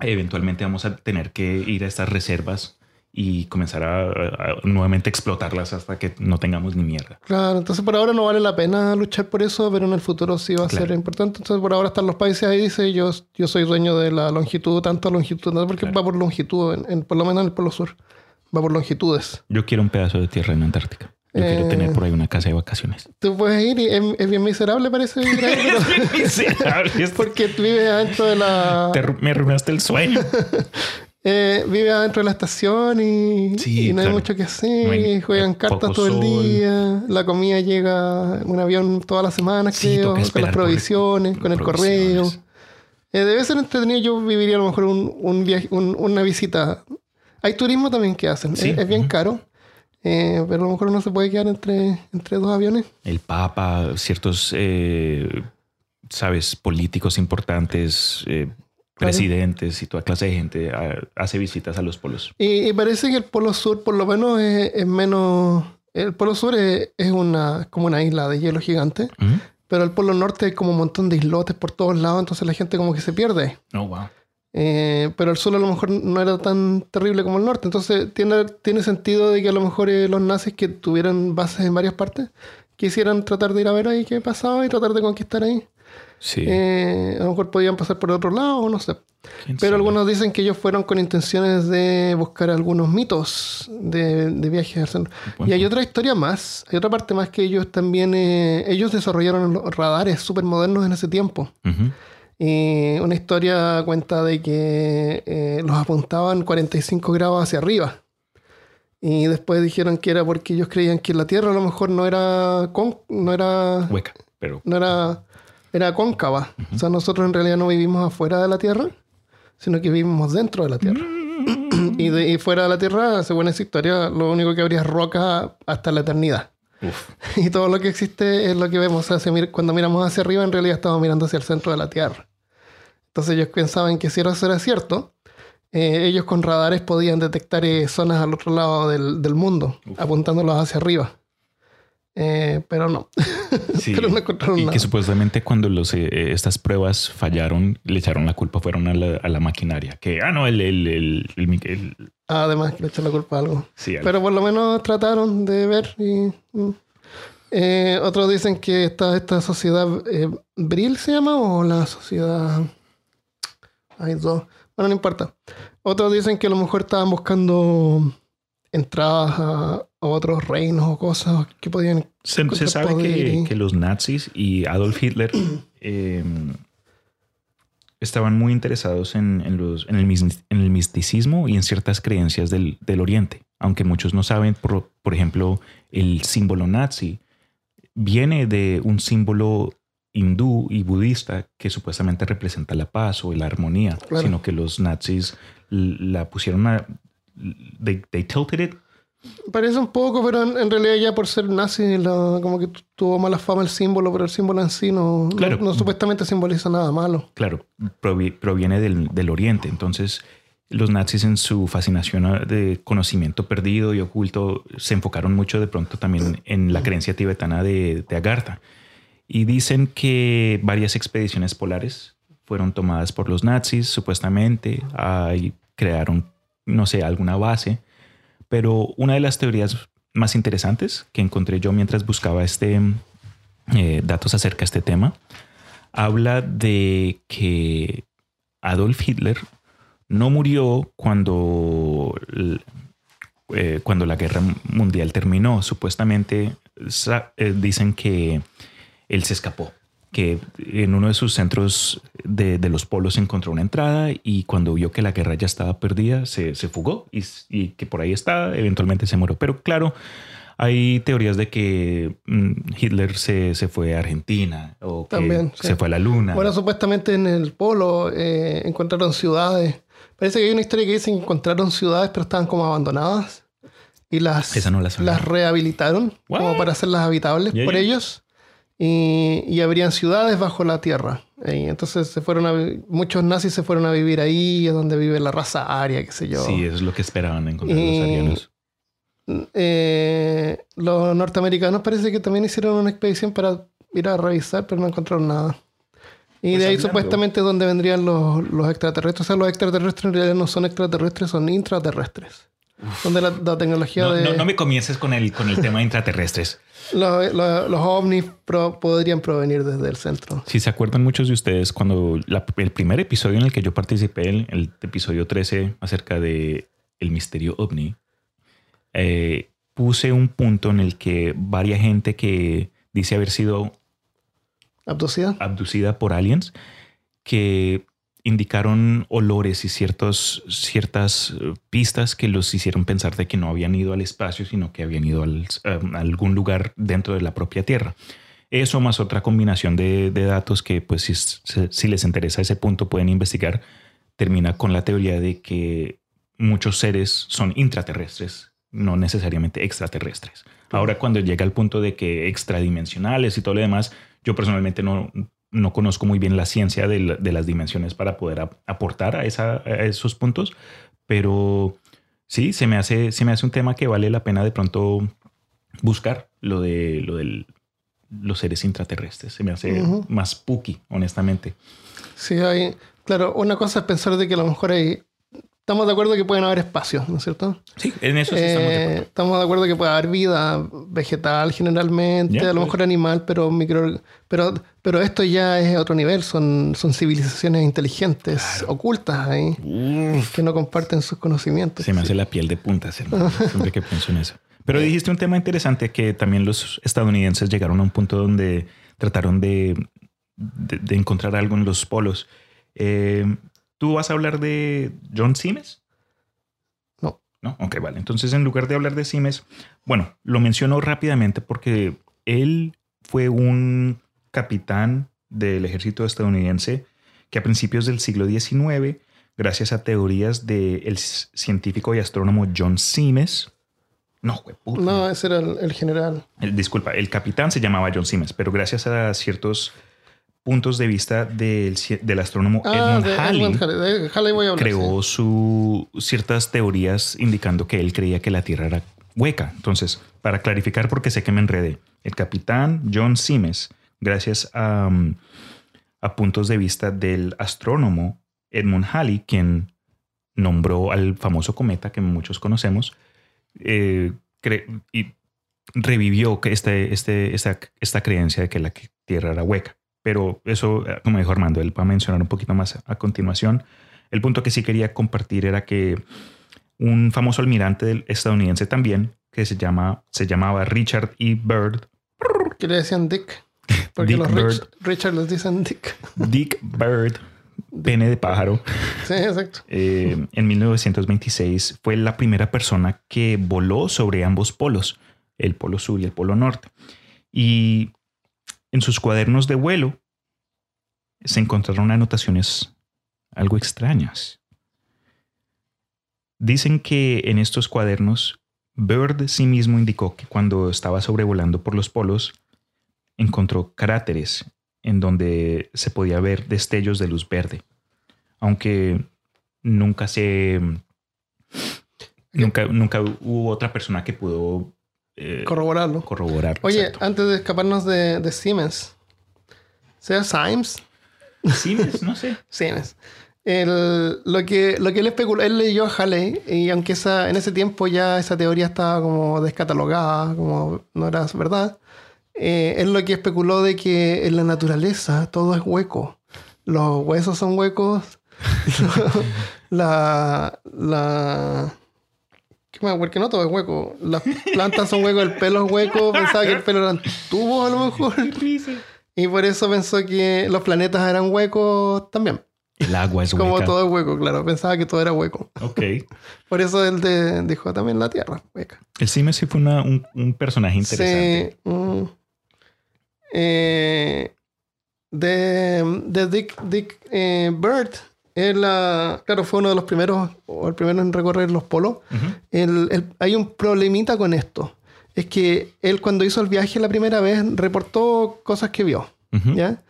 eventualmente vamos a tener que ir a estas reservas y comenzar a, a- a nuevamente explotarlas hasta que no tengamos ni mierda. Claro, entonces por ahora no vale la pena luchar por eso, pero en el futuro sí va a ser Claro. importante. Entonces por ahora están los países ahí, dice yo, yo soy dueño de la longitud, tanto longitud, no, porque Claro. va por longitud, en, en- por lo menos en el Polo Sur, va por longitudes. Yo quiero un pedazo de tierra en Antártica. Yo quiero Eh. tener por ahí una casa de vacaciones. Tú puedes ir y es, es bien miserable parece vivir ahí, *laughs* pero- Miserable. *laughs* porque vives adentro de la... Te me arruinaste el sueño. *laughs* Eh, vive adentro de la estación y, Sí, y no hay mucho que hacer. Hay- juegan cartas todo el día. La comida llega en un avión todas las semanas, Sí, creo, con las provisiones, con el correo. Eh, debe ser entretenido. Yo viviría a lo mejor un, un viaje, un- una visita. Hay turismo también que hacen. Sí, Es, es bien caro. eh, pero a lo mejor uno se puede quedar entre, entre dos aviones. El Papa, ciertos, eh, sabes, políticos importantes, presidentes y toda clase de gente hace visitas a los polos. Y, y parece que el Polo Sur, por lo menos, es, es menos. El Polo Sur es, es una, como una isla de hielo gigante. ¿Mm? Pero el Polo Norte hay como un montón de islotes por todos lados, entonces la gente como que se pierde. Oh, wow. Eh, pero el sur a lo mejor no era tan terrible como el norte. Entonces tiene, tiene sentido de que a lo mejor eh, los nazis que tuvieran bases en varias partes quisieran tratar de ir a ver ahí qué pasaba y tratar de conquistar ahí. Sí. Eh, a lo mejor podían pasar por otro lado, no sé. ¿Quién Pero sabe? algunos dicen que ellos fueron con intenciones de buscar algunos mitos de, de viajes al centro. Y hay otra historia más, hay otra parte más que ellos también, eh, ellos desarrollaron los radares súper modernos en ese tiempo. Y una historia cuenta de que eh, los apuntaban 45 grados hacia arriba. Y después dijeron que era porque ellos creían que la Tierra a lo mejor no era, con- no era Hueca, pero no era, era cóncava. O sea, nosotros en realidad no vivimos afuera de la Tierra, sino que vivimos dentro de la Tierra. *clears throat* y, de, y fuera de la Tierra, según esa historia, lo único que habría es roca hasta la eternidad. uf, *laughs* Y todo lo que existe es lo que vemos. O sea, cuando miramos hacia arriba, en realidad estamos mirando hacia el centro de la Tierra. Entonces ellos pensaban que si eso era cierto, eh, ellos con radares podían detectar eh, zonas al otro lado del, del mundo, Uf. apuntándolos hacia arriba. Eh, pero no. *laughs* sí. pero no encontraron y nada. que supuestamente cuando los, eh, estas pruebas fallaron, le echaron la culpa, fueron a la, a la maquinaria. Que, ah, no, el... el, el, el- Además, le echan la culpa a algo. sí, Pero por lo menos trataron de ver y... mm. Eh, otros dicen que esta, esta sociedad eh, Bril se llama o la sociedad... Hay dos. Bueno, no importa. Otros dicen que a lo mejor estaban buscando entradas a, a otros reinos o cosas que podían... Se, sabe que, los nazis y Adolf Hitler eh, *clears throat* estaban muy interesados en, en los, en, el, mis- en el misticismo y en ciertas creencias del, del Oriente. Aunque muchos no saben, por, por ejemplo, el símbolo nazi viene de un símbolo hindú y budista que supuestamente representa la paz o la armonía, Claro. sino que los nazis la pusieron a... They, they tilted it Parece un poco, pero en, en realidad ya por ser nazi, la- como que tu- tuvo mala fama el símbolo, pero el símbolo en sí no, no- Claro. no supuestamente simboliza nada malo. claro, provi- proviene del, del Oriente. Entonces, los nazis en su fascinación a- de conocimiento perdido y oculto se enfocaron mucho de pronto también en la creencia tibetana de, de Agartha. Y dicen que varias expediciones polares fueron tomadas por los nazis, supuestamente, ahí crearon, no sé, alguna base. Pero una de las teorías más interesantes que encontré yo mientras buscaba este, eh, datos acerca de este tema habla de que Adolf Hitler no murió cuando, eh, cuando la guerra mundial terminó. Supuestamente eh, dicen que él se escapó, que en uno de sus centros de, de los polos encontró una entrada y cuando vio que la guerra ya estaba perdida, se, se fugó y, y que por ahí está, eventualmente se murió. Pero claro, hay teorías de que mm, Hitler se, se fue a Argentina o que También, sí. se fue a la luna. Bueno, supuestamente en el polo eh, encontraron ciudades. Parece que hay una historia que dice que encontraron ciudades, pero estaban como abandonadas. Y las, Esa no la sabía. las rehabilitaron como para hacerlas habitables por ellos. Y, y habrían ciudades bajo la tierra. Y entonces se fueron a, muchos nazis se fueron a vivir ahí, es donde vive la raza aria, qué sé yo. Sí, eso es lo que esperaban encontrar Y- los arianos. Eh, los norteamericanos parece que también hicieron una expedición para ir a revisar, pero no encontraron nada. Y Pues de ahí hablando- supuestamente es donde vendrían los, los extraterrestres. O sea, los extraterrestres en realidad no son extraterrestres, son intraterrestres. Donde la, la tecnología No, de no- no me comiences con el, con el *laughs* tema de intraterrestres. los, los- los ovnis pro- podrían provenir desde el centro. Si se acuerdan muchos de ustedes, cuando la- el primer episodio en el que yo participé, el, el episodio 13 acerca de el misterio ovni, eh, puse un punto en el que varias gente que dice haber sido ¿Abducida? abducida por aliens que indicaron olores y ciertos, ciertas eh, pistas que los hicieron pensar de que no habían ido al espacio, sino que habían ido al- a algún lugar dentro de la propia Tierra. Eso más otra combinación de, de datos que, pues, si, si les interesa ese punto, pueden investigar, termina con la teoría de que muchos seres son intraterrestres, no necesariamente extraterrestres. Ahora, cuando llega al punto de que extradimensionales y todo lo demás, yo personalmente no, no conozco muy bien la ciencia de, la- de las dimensiones para poder ap- aportar a, esa- a esos puntos, pero sí, se me, hace, se me hace un tema que vale la pena de pronto buscar, lo de lo del los seres intraterrestres. Se me hace más spooky, honestamente. Sí, hay. Claro, una cosa es pensar de que a lo mejor hay. Estamos de acuerdo que pueden haber espacios, ¿no es cierto? Sí, en eso sí estamos de Eh, acuerdo. estamos de acuerdo que puede haber vida vegetal generalmente, Ya, a lo pues. mejor animal, pero micro, pero, pero esto ya es otro nivel, son, son civilizaciones inteligentes, ocultas ahí, Uf, que no comparten sus conocimientos. se me hace la piel de puntas, *laughs* hermano, siempre que pienso en eso. Pero dijiste un tema interesante que también los estadounidenses llegaron a un punto donde trataron de, de, de encontrar algo en los polos. Eh, ¿Tú vas a hablar de John Simes? No. No, ok, vale. Entonces, en lugar de hablar de Simes, bueno, lo menciono rápidamente porque él fue un capitán del ejército estadounidense que a principios del siglo XIX, gracias a teorías del científico y astrónomo John Simes, no. No, ese era el, el general. El- disculpa, el capitán se llamaba John Siemens, pero gracias a ciertos puntos de vista del, del astrónomo Ah, Edmund de Halley, creó sí. su, ciertas teorías indicando que él creía que la Tierra era hueca. Entonces, para clarificar, porque sé que me enredé, el capitán John Siemens, gracias a, mm, a puntos de vista del astrónomo Edmund Halley, quien nombró al famoso cometa que muchos conocemos, eh, y revivió este, este, esta, esta creencia de que la Tierra era hueca. Pero eso, eh, como dijo Armando, él va a mencionar un poquito más a continuación. El punto que sí quería compartir era que un famoso almirante estadounidense también, que se, llama, se llamaba Richard E. Byrd, Que le decían Dick. *laughs* Porque Dick los Rich- Bird. Richard les dicen Dick. Dick Byrd, pene de pájaro, Sí, exacto. eh, en 1926 fue la primera persona que voló sobre ambos polos, el polo sur y el polo norte. Y en sus cuadernos de vuelo se encontraron anotaciones algo extrañas. Dicen que en estos cuadernos, Bird sí mismo indicó que cuando estaba sobrevolando por los polos, encontró cráteres en donde se podía ver destellos de luz verde. Aunque nunca se. Nunca, nunca hubo otra persona que pudo eh, Corroborarlo. corroborar. Oye, Exacto. antes de escaparnos de, de Siemens. ¿Sea Symes? Siemens, no sé. *laughs* Siemens. El- lo, que, lo que él especuló, él leyó a Halley y aunque esa, en ese tiempo ya esa teoría estaba como descatalogada, como no era verdad, eh, él lo que especuló de que en la naturaleza todo es hueco. Los huesos son huecos. *laughs* la, la. Porque no todo es hueco. Las plantas son huecos, el pelo es hueco. *laughs* Pensaba que el pelo eran tubos a lo mejor. Y por eso pensó que los planetas eran huecos también. El agua es Como hueca. todo es hueco, claro. Pensaba que todo era hueco. Ok. *laughs* Por eso él te dijo también la Tierra, hueca. El Siemens sí fue una- un, un personaje interesante. Sí. mm. Eh, de, de Dick, Dick eh, Bird, él, ah, claro, fue uno de los primeros, o el primero en recorrer los polos. Ujú. El- el- hay un problemita con esto. Es que él cuando hizo el viaje la primera vez reportó cosas que vio. Ujú. ¿ya?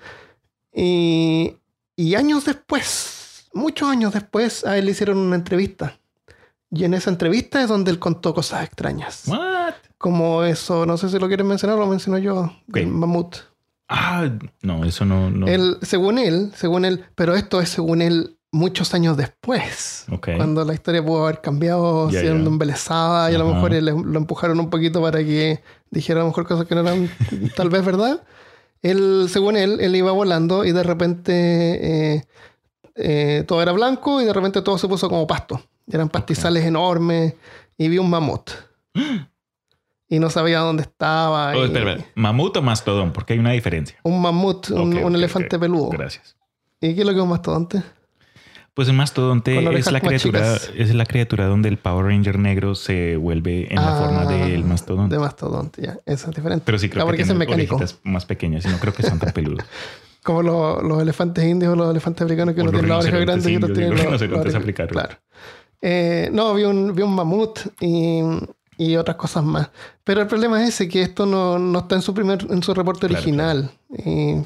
Y, y años después, muchos años después, a él le hicieron una entrevista. Y en esa entrevista es donde él contó cosas extrañas. What? Como eso, no sé si lo quieres mencionar, lo menciono yo, Ok. el mamut. Ah, no, eso no. no. Él, según él, según él, pero esto es según él muchos años después. Cuando la historia pudo haber cambiado, Ya, siendo ya. embelesada, y a lo mejor él- lo empujaron un poquito para que dijera a lo mejor cosas que no eran *laughs* tal vez verdad. Él, según él, él iba volando y de repente eh, eh, todo era blanco y de repente todo se puso como pasto. Eran pastizales enormes y vi un mamut. *gasps* Y no sabía dónde estaba. Oh, y- espera, espera. ¿Mamut o mastodón? Porque hay una diferencia. Un mamut, un, elefante peludo. Gracias. ¿Y qué es lo que es un mastodonte? Pues el mastodonte es la criatura, es la criatura donde el Power Ranger negro se vuelve en la Ah, forma del mastodonte. De mastodonte, ya. Eso es diferente. Pero sí creo Ah, que tienen orejitas más pequeñas y no creo que sean tan peludos. *laughs* Como los, los elefantes indios o los elefantes africanos que O no los tienen la oreja grande y otros tienen los rinocerontes oreja- africanos. Claro. Eh, no, vi un, vi un mamut y, y otras cosas más. Pero el problema es ese, que esto no, no está en su primer, en su reporte Claro, original. Y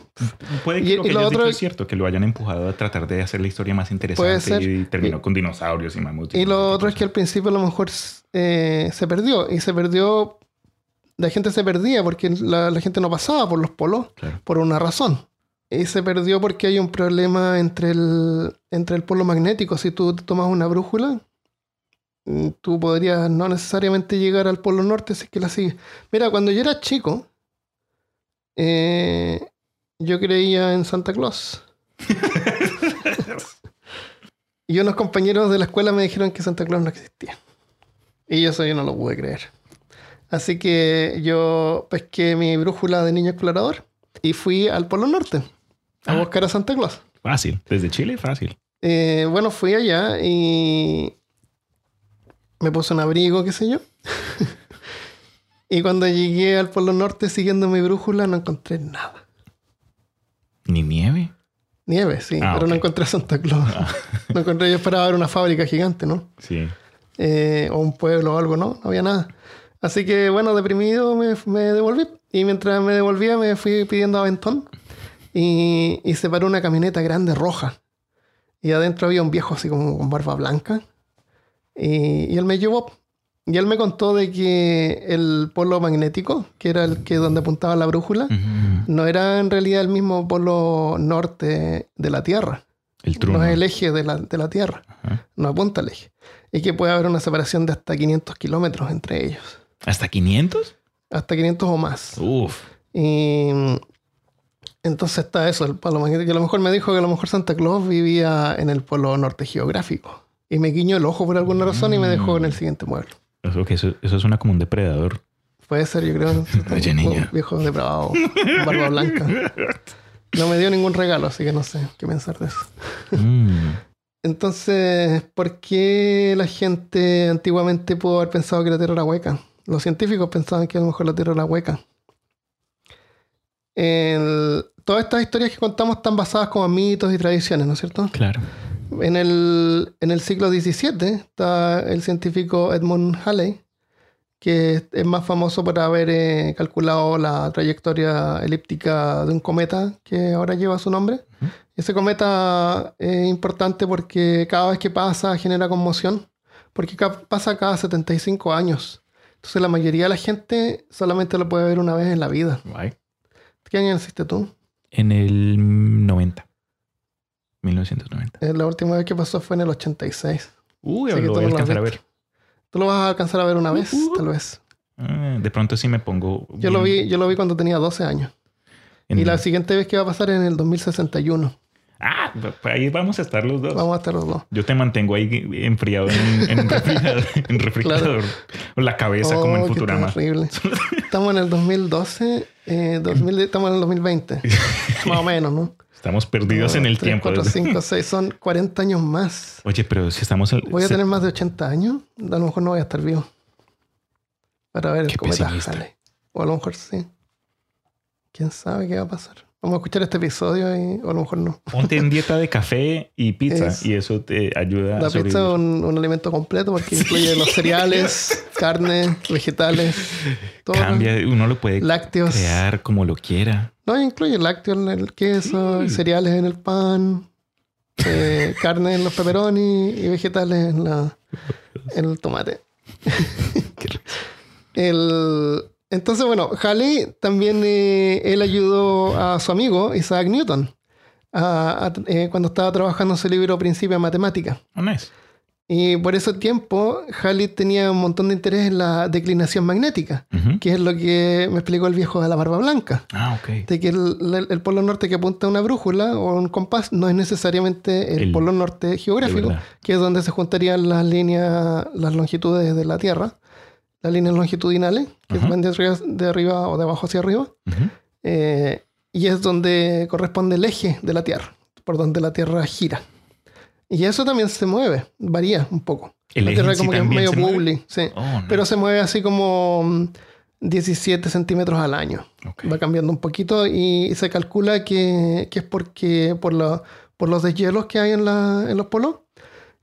Puede que Y- lo y que lo hayas otro es- cierto, que lo hayan empujado a tratar de hacer la historia más interesante y terminó Y- con dinosaurios y mamuts. Y lo otro es que al principio a lo mejor eh, se perdió. Y se perdió. La gente se perdía porque la, la gente no pasaba por los polos Claro. por una razón. y se perdió porque hay un problema entre el, entre el polo magnético. Si tú tomas una brújula, tú podrías no necesariamente llegar al polo norte si es que la sigues. Mira, cuando yo era chico, eh, yo creía en Santa Claus. *laughs* y unos compañeros de la escuela me dijeron que Santa Claus no existía. Y eso yo no lo pude creer. Así que yo pesqué mi brújula de niño explorador y fui al Polo Norte a Ah. buscar a Santa Claus. Fácil. Desde Chile, fácil. Eh, bueno, fui allá y me puse un abrigo, qué sé yo. *laughs* y cuando llegué al Polo Norte siguiendo mi brújula no encontré nada. Ni nieve. Nieve, sí, Ah, pero no encontré a Santa Claus. *laughs* no encontré, yo esperaba ver una fábrica gigante, ¿no? Sí. Eh, o un pueblo o algo, ¿no? No había nada. Así que, bueno, deprimido me, me devolví. Y mientras me devolvía me fui pidiendo aventón. Y, y se paró una camioneta grande roja. Y adentro había un viejo así como con barba blanca. Y, y él me llevó. Y él me contó de que el polo magnético, que era el que donde apuntaba la brújula, no era en realidad el mismo polo norte de la Tierra. El trueno. No es el eje de la, de la Tierra. No apunta al eje. Y que puede haber una separación de hasta 500 kilómetros entre ellos. ¿Hasta 500? Hasta 500 o más. Uf. Y entonces está eso, el polo magnético. A lo mejor me dijo que a lo mejor Santa Claus vivía en el polo norte geográfico. Y me guiñó el ojo por alguna razón y me dejó en el siguiente mueble. Eso, que eso, eso suena como un depredador. Puede ser, yo creo. *laughs* Oye, niña. Viejo depravado, barba blanca. No me dio ningún regalo, así que no sé qué pensar de eso. Mm. Entonces, ¿por qué la gente antiguamente pudo haber pensado que la Tierra era hueca? Los científicos pensaban que a lo mejor la Tierra era hueca. El- todas estas historias que contamos están basadas como en mitos y tradiciones, ¿no es cierto? Claro. En el, en el siglo XVII está el científico Edmund Halley, que es más famoso por haber eh, calculado la trayectoria elíptica de un cometa que ahora lleva su nombre. Ese cometa es importante porque cada vez que pasa genera conmoción, porque pasa cada 75 años. Entonces la mayoría de la gente solamente lo puede ver una vez en la vida. ¿Qué año naciste tú? En el 90. 1990. Eh, La última vez que pasó fue en el 86. Uy, Así lo tú voy a alcanzar a ver. Tú lo vas a alcanzar a ver una vez, Uh, uh. tal vez. Ah, de pronto sí me pongo. Yo lo vi, yo lo vi cuando tenía 12 años. en- Y la siguiente vez que va a pasar es en el 2061. Ah, pues ahí vamos a estar los dos. Vamos a estar los dos. Yo te mantengo ahí enfriado en, en un refrigerador. *laughs* en refrigerador. O la cabeza como en Oh, Futurama. terrible. *laughs* Estamos en el 2012, eh, 2000 estamos en el 2020. *laughs* Más o menos, ¿no? Estamos perdidos en el Tres, tiempo. cuatro, cinco, *laughs* seis, son 40 años más. Oye, pero si estamos... al- Voy a se- tener más de 80 años. A lo mejor no voy a estar vivo. Para ver el cometa. Halley. O a lo mejor sí. ¿Quién sabe qué va a pasar? Vamos a escuchar este episodio y o a lo mejor no. Ponte en dieta de café y pizza Es- y eso te ayuda La a pizza es un, un alimento completo porque *laughs* incluye los cereales, *laughs* carne, vegetales, todo. Cambia, uno lo puede lácteos. crear como lo quiera. No, incluye lácteos en el queso, cereales en el pan, eh, *laughs* carne en los pepperoni y vegetales en, la, en el tomate. *laughs* El, entonces, bueno, Halley también eh, él ayudó a su amigo Isaac Newton a- a- eh, cuando estaba trabajando en su libro Principia de Matemática. Oh, nice. Y por ese tiempo, Halley tenía un montón de interés en la declinación magnética, Ujú. que es lo que me explicó el viejo de la barba blanca. Ah, ok. De que el, el- el polo norte que apunta a una brújula o un compás no es necesariamente el, El- polo norte geográfico, que es donde se juntarían las líneas, las longitudes de la Tierra, las líneas longitudinales, que Ajá. van de arriba, de arriba o de abajo hacia arriba, Ujú. eh, y es donde corresponde el eje de la Tierra, por donde la Tierra gira. Y eso también se mueve, varía un poco. El la como que es medio bubbly, sí. Oh. Pero se mueve así como mm, 17 centímetros al año. Va cambiando un poquito y se calcula que, que es porque por, la- por los deshielos que hay en, la- en los polos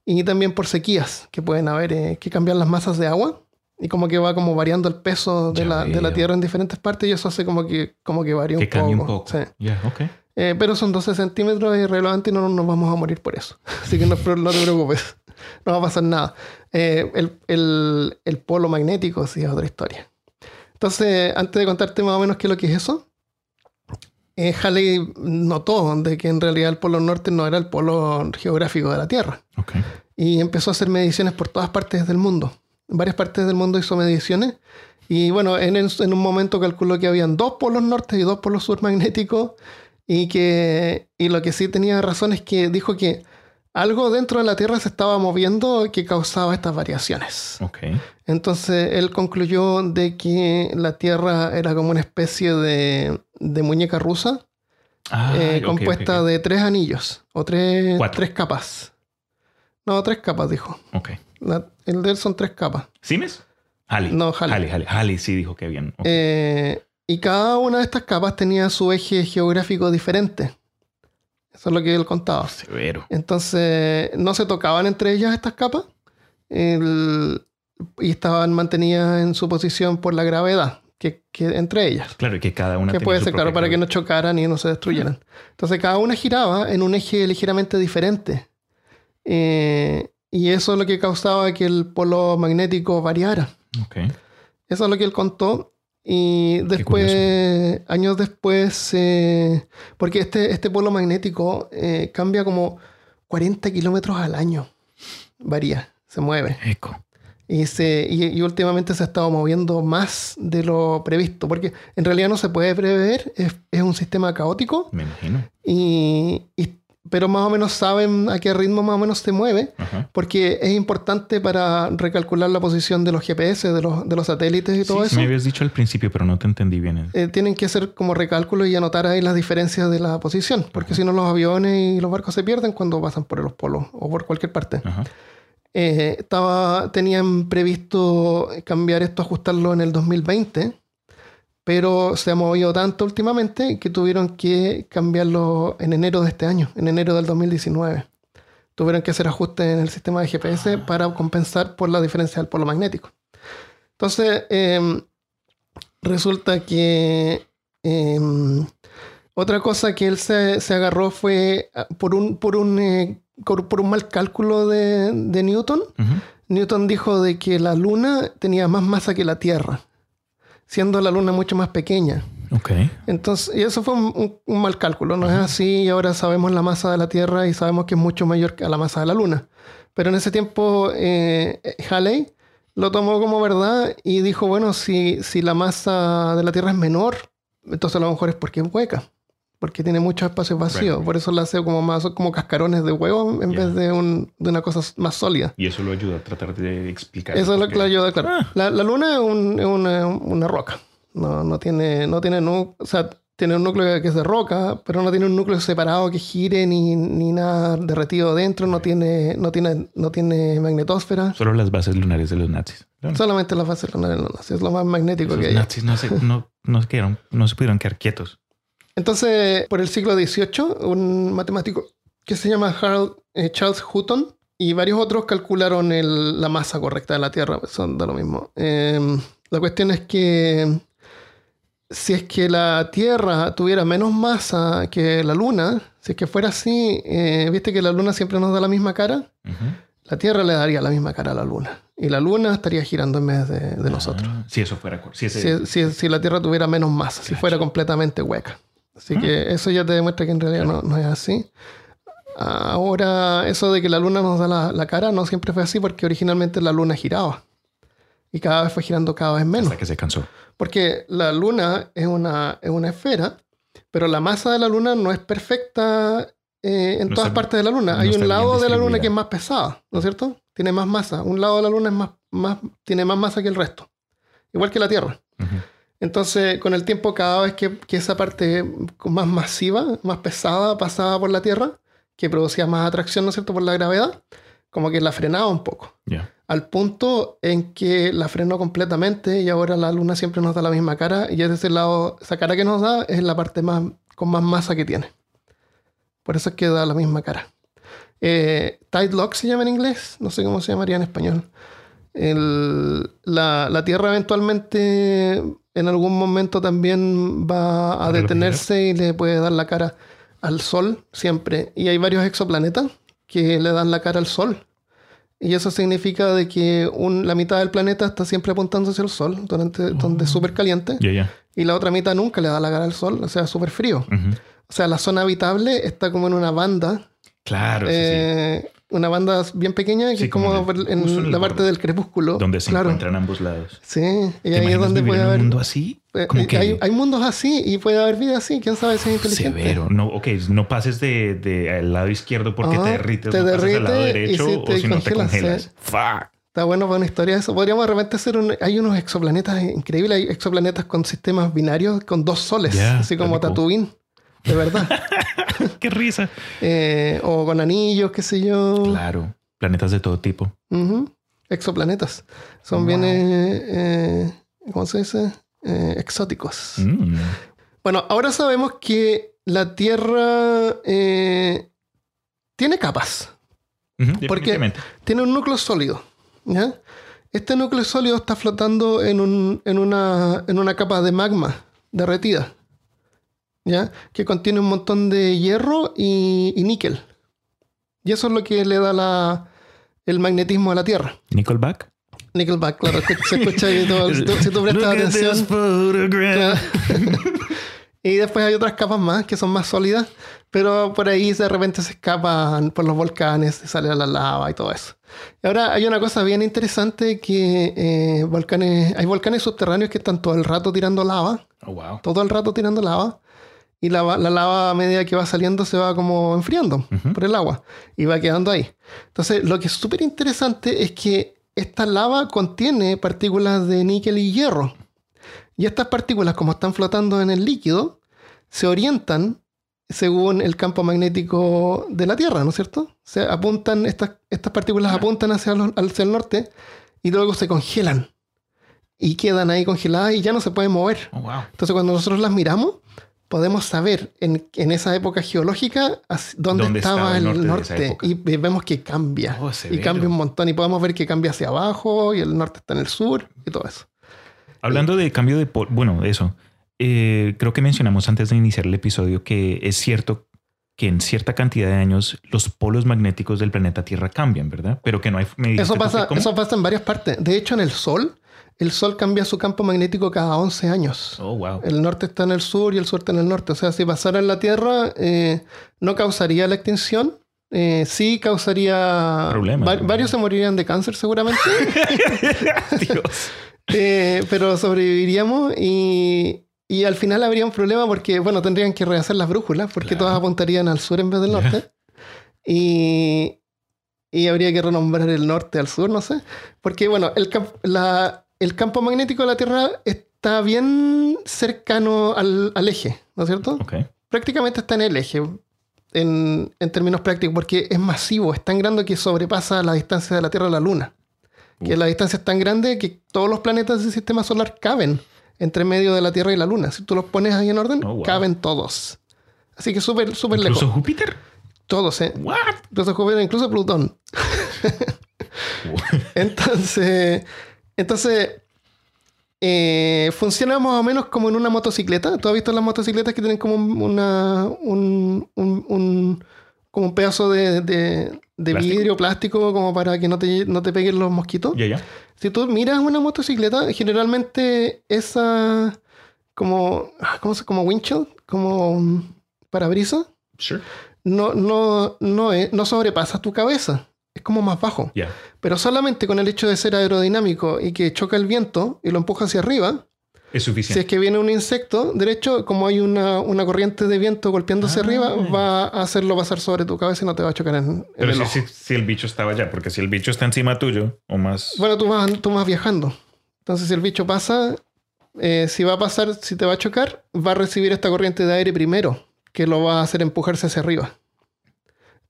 y también por sequías que pueden haber, eh, que cambian las masas de agua y como que va como variando el peso de la, de la. Tierra en diferentes partes y eso hace como que, como que varía que un poco. un poco. Sí. Ok. Eh, pero son 12 centímetros y irrelevante y no nos vamos a morir por eso. *laughs* Así que no, no te preocupes. *laughs* No va a pasar nada. Eh, el, el- el polo magnético sí es otra historia. Entonces, antes de contarte más o menos qué es lo que es eso, eh, Halley notó de que en realidad el polo norte no era el polo geográfico de la Tierra. Ok. Y empezó a hacer mediciones por todas partes del mundo. En varias partes del mundo hizo mediciones. Y bueno, en, en un momento calculó que habían dos polos norte y dos polos sur magnéticos. Y que y lo que sí tenía razón es que dijo que algo dentro de la Tierra se estaba moviendo que causaba estas variaciones. Ok. Entonces él concluyó de que la Tierra era como una especie de, de muñeca rusa Ah, eh, compuesta de tres anillos o tres, Cuatro. tres capas. No, tres capas, dijo. Ok. La- el de él son tres capas. ¿Simes? Halley. No, Halley. Halley, Halley. Halley sí dijo que bien. Eh, y cada una de estas capas tenía su eje geográfico diferente. Eso es lo que él contaba. Severo. Entonces, no se tocaban entre ellas estas capas el- y estaban mantenidas en su posición por la gravedad que, que entre ellas. Claro, y que cada una Que puede ser, claro, para que no chocaran y no se destruyeran. *laughs* Entonces, cada una giraba en un eje ligeramente diferente. Eh, y eso es lo que causaba que el polo magnético variara. Ok. Eso es lo que él contó. Y después, años después, eh, porque este, este polo magnético eh, cambia como 40 kilómetros al año. Varía, se mueve. Eco. Y, se, y, y últimamente se ha estado moviendo más de lo previsto, porque en realidad no se puede prever, es, es un sistema caótico, Me imagino. y, y- pero más o menos saben a qué ritmo más o menos se mueve, Ajá. porque es importante para recalcular la posición de los GPS, de los, de los satélites y todo Sí, eso. me habías dicho al principio, pero no te entendí bien. Eh, tienen que hacer como recálculos y anotar ahí las diferencias de la posición, porque si no los aviones y los barcos se pierden cuando pasan por los polos o por cualquier parte. Ajá. Eh, estaba, tenían previsto cambiar esto, ajustarlo en el 2020, pero se ha movido tanto últimamente que tuvieron que cambiarlo en enero de este año, en enero del 2019. Tuvieron que hacer ajustes en el sistema de GPS para compensar por la diferencia del polo magnético. Entonces, em, resulta que em, otra cosa que él se, se agarró fue ah, por un, por un, eh, por un mal cálculo de, de Newton. Newton dijo de que la Luna tenía más masa que la Tierra, siendo la Luna mucho más pequeña. Ok. Entonces, y eso fue un, un- un mal cálculo, no es así, y ahora sabemos la masa de la Tierra y sabemos que es mucho mayor que la masa de la Luna. Pero en ese tiempo, eh, Halley lo tomó como verdad y dijo, bueno, si, si la masa de la Tierra es menor, entonces a lo mejor es porque es hueca, porque tiene muchos espacios vacíos, Right. por eso la hace como más como cascarones de huevo en vez de, un- de una cosa más sólida. Y eso lo ayuda a tratar de explicar. Eso es lo que le ayuda, claro. Ah. La, la luna es, un- es una, una roca. No, no tiene, no tiene, nu- o sea, tiene un núcleo que es de roca, pero no tiene un núcleo separado que gire ni, ni nada derretido dentro. No tiene, no tiene, no tiene magnetosfera. Solo las bases lunares de los nazis. Solamente la fase lunar de la luna. Es lo más magnético esos que hay. nazis no se, no, no se quedaron, no se pudieron quedar quietos. Entonces, por el siglo XVIII, un matemático que se llama Harold, eh, Charles Hutton y varios otros calcularon el- la masa correcta de la Tierra. Son de lo mismo. Eh, la cuestión es que si es que la Tierra tuviera menos masa que la Luna, si es que fuera así, eh, viste que la Luna siempre nos da la misma cara, la Tierra le daría la misma cara a la Luna. Y la Luna estaría girando en vez de, de nosotros. Ah, si eso fuera. Si ese, Si, si- si la Tierra tuviera menos masa, si fuera completamente hueca. Así que eso ya te demuestra que en realidad no, no es así. Ahora, eso de que la Luna nos da la, la cara no siempre fue así porque originalmente la Luna giraba. Y cada vez fue girando cada vez menos. hasta que se cansó. Porque la Luna es una, es una esfera, pero la masa de la Luna no es perfecta eh, en No todas está- partes de la Luna. no Hay un lado de la Luna que es más pesada, ¿no es cierto? Tiene más masa. Un lado de la Luna es más, más, tiene más masa que el resto. Igual que la Tierra. Ujú. Entonces, con el tiempo, cada vez que, que esa parte más masiva, más pesada, pasaba por la Tierra, que producía más atracción, ¿no es cierto?, por la gravedad, como que la frenaba un poco. Al punto en que la frenó completamente y ahora la Luna siempre nos da la misma cara y es ese lado, esa cara que nos da es la parte más, con más masa que tiene. Por eso es que da la misma cara. Eh, Tide Lock se llama en inglés, no sé cómo se llamaría en español. El- la, la Tierra eventualmente en algún momento también va a ¿A detenerse y le puede dar la cara al Sol siempre. Y hay varios exoplanetas que le dan la cara al Sol. Y eso significa de que un- la mitad del planeta está siempre apuntando hacia el Sol, durante, donde es súper caliente, ya. y la otra mitad nunca le da la cara al sol, o sea, súper frío. O sea, la zona habitable está como en una banda, Claro, sí, sí. Una banda bien pequeña que Sí, es como, como en el- la parte borde. del crepúsculo. Donde se claro. encuentran ambos lados. Sí, y ¿Te ahí es donde puede en un haber... mundo así? eh, Como que hay, hay mundos así y puede haber vida así, quién sabe si es inteligente. severo. No, ok, no pases de, de al lado izquierdo porque Ajá, te derrites, te no pases al lado derecho si o si no te congelas, congelas. sí. Fuck. Está bueno para una historia de eso. Podríamos de repente hacer un... Hay unos exoplanetas increíbles. Hay exoplanetas con sistemas binarios con dos soles. Así como. Tatooine. De verdad. *laughs* Qué risa. Eh, o con anillos, qué sé yo. Claro. Planetas de todo tipo. Exoplanetas. Son Wow. bien... eh, eh, ¿Cómo se dice? Eh, exóticos. Mm. Bueno, ahora sabemos que la Tierra eh, tiene capas. Porque- tiene un núcleo sólido. ¿ya? Este núcleo sólido está flotando en, un- en una, en una capa de magma derretida, ¿ya? que contiene un montón de hierro y, y níquel. Y eso es lo que le da la, el magnetismo a la Tierra. Nickelback. Nickelback, claro, que se escucha ahí todo. *laughs* Si tú, prestas atención. *laughs* Y después hay otras capas más que son más sólidas, pero por ahí de repente se escapan por los volcanes, se sale la lava y todo eso. Y ahora hay una cosa bien interesante que eh, volcanes, hay volcanes subterráneos que están todo el rato tirando lava, Oh, wow. todo el rato tirando lava, y la, la lava a medida que va saliendo se va como enfriando por el agua y va quedando ahí. Entonces, lo que es súper interesante es que esta lava contiene partículas de níquel y hierro. Y estas partículas, como están flotando en el líquido, se orientan según el campo magnético de la Tierra, ¿no es cierto? Se apuntan, estas, estas partículas apuntan hacia, los- hacia el norte y luego se congelan. Y quedan ahí congeladas y ya no se pueden mover. Oh, wow. Entonces, cuando nosotros las miramos, podemos saber en, en esa época geológica dónde, ¿Dónde estaba, estaba el norte norte. Y ve- vemos que cambia. Oh, y cambia un montón. Y podemos ver que cambia hacia abajo y el norte está en el sur y todo eso. Hablando de cambio de... Bueno, eso. Eh, creo que mencionamos antes de iniciar el episodio que es cierto que en cierta cantidad de años los polos magnéticos del planeta Tierra cambian, ¿verdad? Pero que no hay... me Eso pasa, eso pasa en varias partes. De hecho, en el Sol, el Sol cambia su campo magnético cada 11 años. Oh, wow. El norte está en el sur y el sur está en el norte. O sea, si pasara en la Tierra, eh, no causaría la extinción. Eh, sí causaría... Problemas, varios se morirían de cáncer seguramente. *laughs* Dios. Eh, pero sobreviviríamos y, y al final habría un problema porque, bueno, tendrían que rehacer las brújulas porque Claro. todas apuntarían al sur en vez del norte. Y, y habría que renombrar el norte al sur, no sé. Porque, bueno, el, la- el campo magnético de la Tierra está bien cercano al, al eje, ¿no es cierto? Prácticamente está en el eje. En, en términos prácticos, porque es masivo, es tan grande que sobrepasa la distancia de la Tierra a la Luna que la distancia es tan grande que todos los planetas del sistema solar caben entre medio de la Tierra y la Luna. Si tú los pones ahí en orden, Oh, wow. caben todos. Así que súper, súper ¿Incluso lejos. Júpiter? Todos, ¿eh? What? Incluso Júpiter, incluso Plutón. *laughs* Entonces, entonces eh, funciona más o menos como en una motocicleta. ¿Tú has visto las motocicletas que tienen como un- una, un, un- un- como un pedazo de, de- de ¿Plástico? vidrio plástico como para que no te, no te peguen los mosquitos? Ya, ya. Si tú miras una motocicleta, generalmente esa como ¿cómo se como windshield, como um, parabrisas, Sure. no no no es- no sobrepasa tu cabeza. Es como más bajo. Pero solamente con el hecho de ser aerodinámico y que choca el viento y lo empuja hacia arriba, Es si suficiente. es que viene un insecto, derecho, como hay una, una corriente de viento golpeando hacia Ah. arriba, va a hacerlo pasar sobre tu cabeza y no te va a chocar en, en Pero el si, ojo. si- si el bicho estaba allá, porque si el bicho está encima tuyo o más... Bueno, tú vas, tú vas viajando. Entonces, si el bicho pasa, eh, si va a pasar, si te va a chocar, va a recibir esta corriente de aire primero, que lo va a hacer empujarse hacia arriba.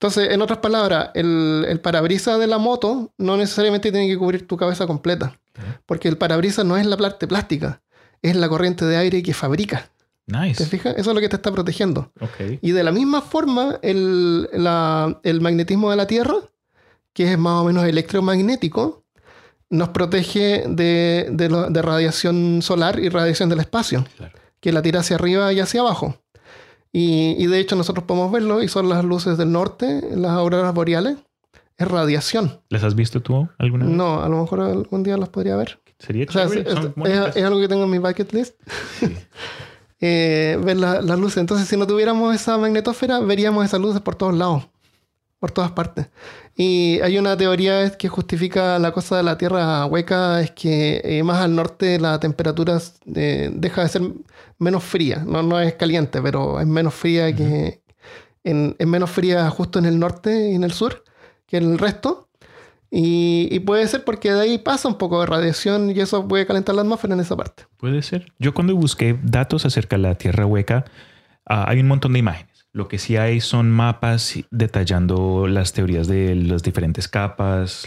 Entonces, en otras palabras, el, el parabrisas de la moto no necesariamente tiene que cubrir tu cabeza completa, porque el parabrisas no es la parte plástica, es la corriente de aire que fabrica. ¿Te nice. fijas? Eso es lo que te está protegiendo. Ok. Y de la misma forma, el, la- el magnetismo de la Tierra, que es más o menos electromagnético, nos protege de, de lo- de radiación solar y radiación del espacio, Claro. que la tira hacia arriba y hacia abajo. Y, y de hecho nosotros podemos verlo y son las luces del norte, las auroras boreales. Es radiación. ¿Las has visto tú alguna vez? No, a lo mejor algún día las podría ver. Sería O sea, es, es- es algo que tengo en mi bucket list. Sí. *laughs* eh, ver la- las luces. Entonces, si no tuviéramos esa magnetosfera, veríamos esas luces por todos lados, por todas partes. Y hay una teoría que justifica la cosa de la Tierra hueca, es que eh, más al norte la temperatura eh, deja de ser menos fría. No, no es caliente, pero es menos fría que... En, es menos fría justo en el norte y en el sur que en el resto. Y, y puede ser porque de ahí pasa un poco de radiación y eso puede calentar la atmósfera en esa parte. Puede ser. Yo cuando busqué datos acerca de la Tierra hueca, ah, hay un montón de imágenes. Lo que sí hay son mapas detallando las teorías de las diferentes capas,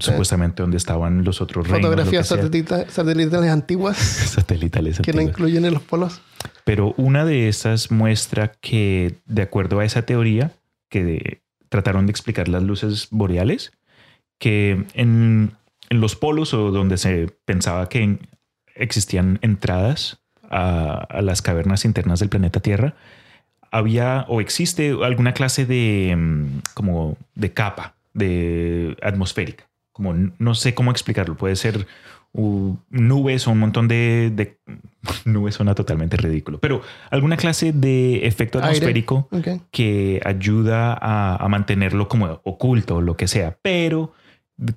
supuestamente donde estaban los otros reinos. Fotografías satelitales antiguas *laughs* satelitales. que no antiguas. incluyen en los polos. Pero una de estas muestra que, de acuerdo a esa teoría, que de- trataron de explicar las luces boreales, que en, en los polos o donde se pensaba que existían entradas a, a las cavernas internas del planeta Tierra, había o existe alguna clase de mm, como de capa de atmosférica. Como no sé cómo explicarlo. Puede ser uh, nubes o un montón de, de *laughs* nubes suena totalmente ridículo, pero alguna clase de efecto atmosférico que ayuda a, a mantenerlo como oculto o lo que sea, pero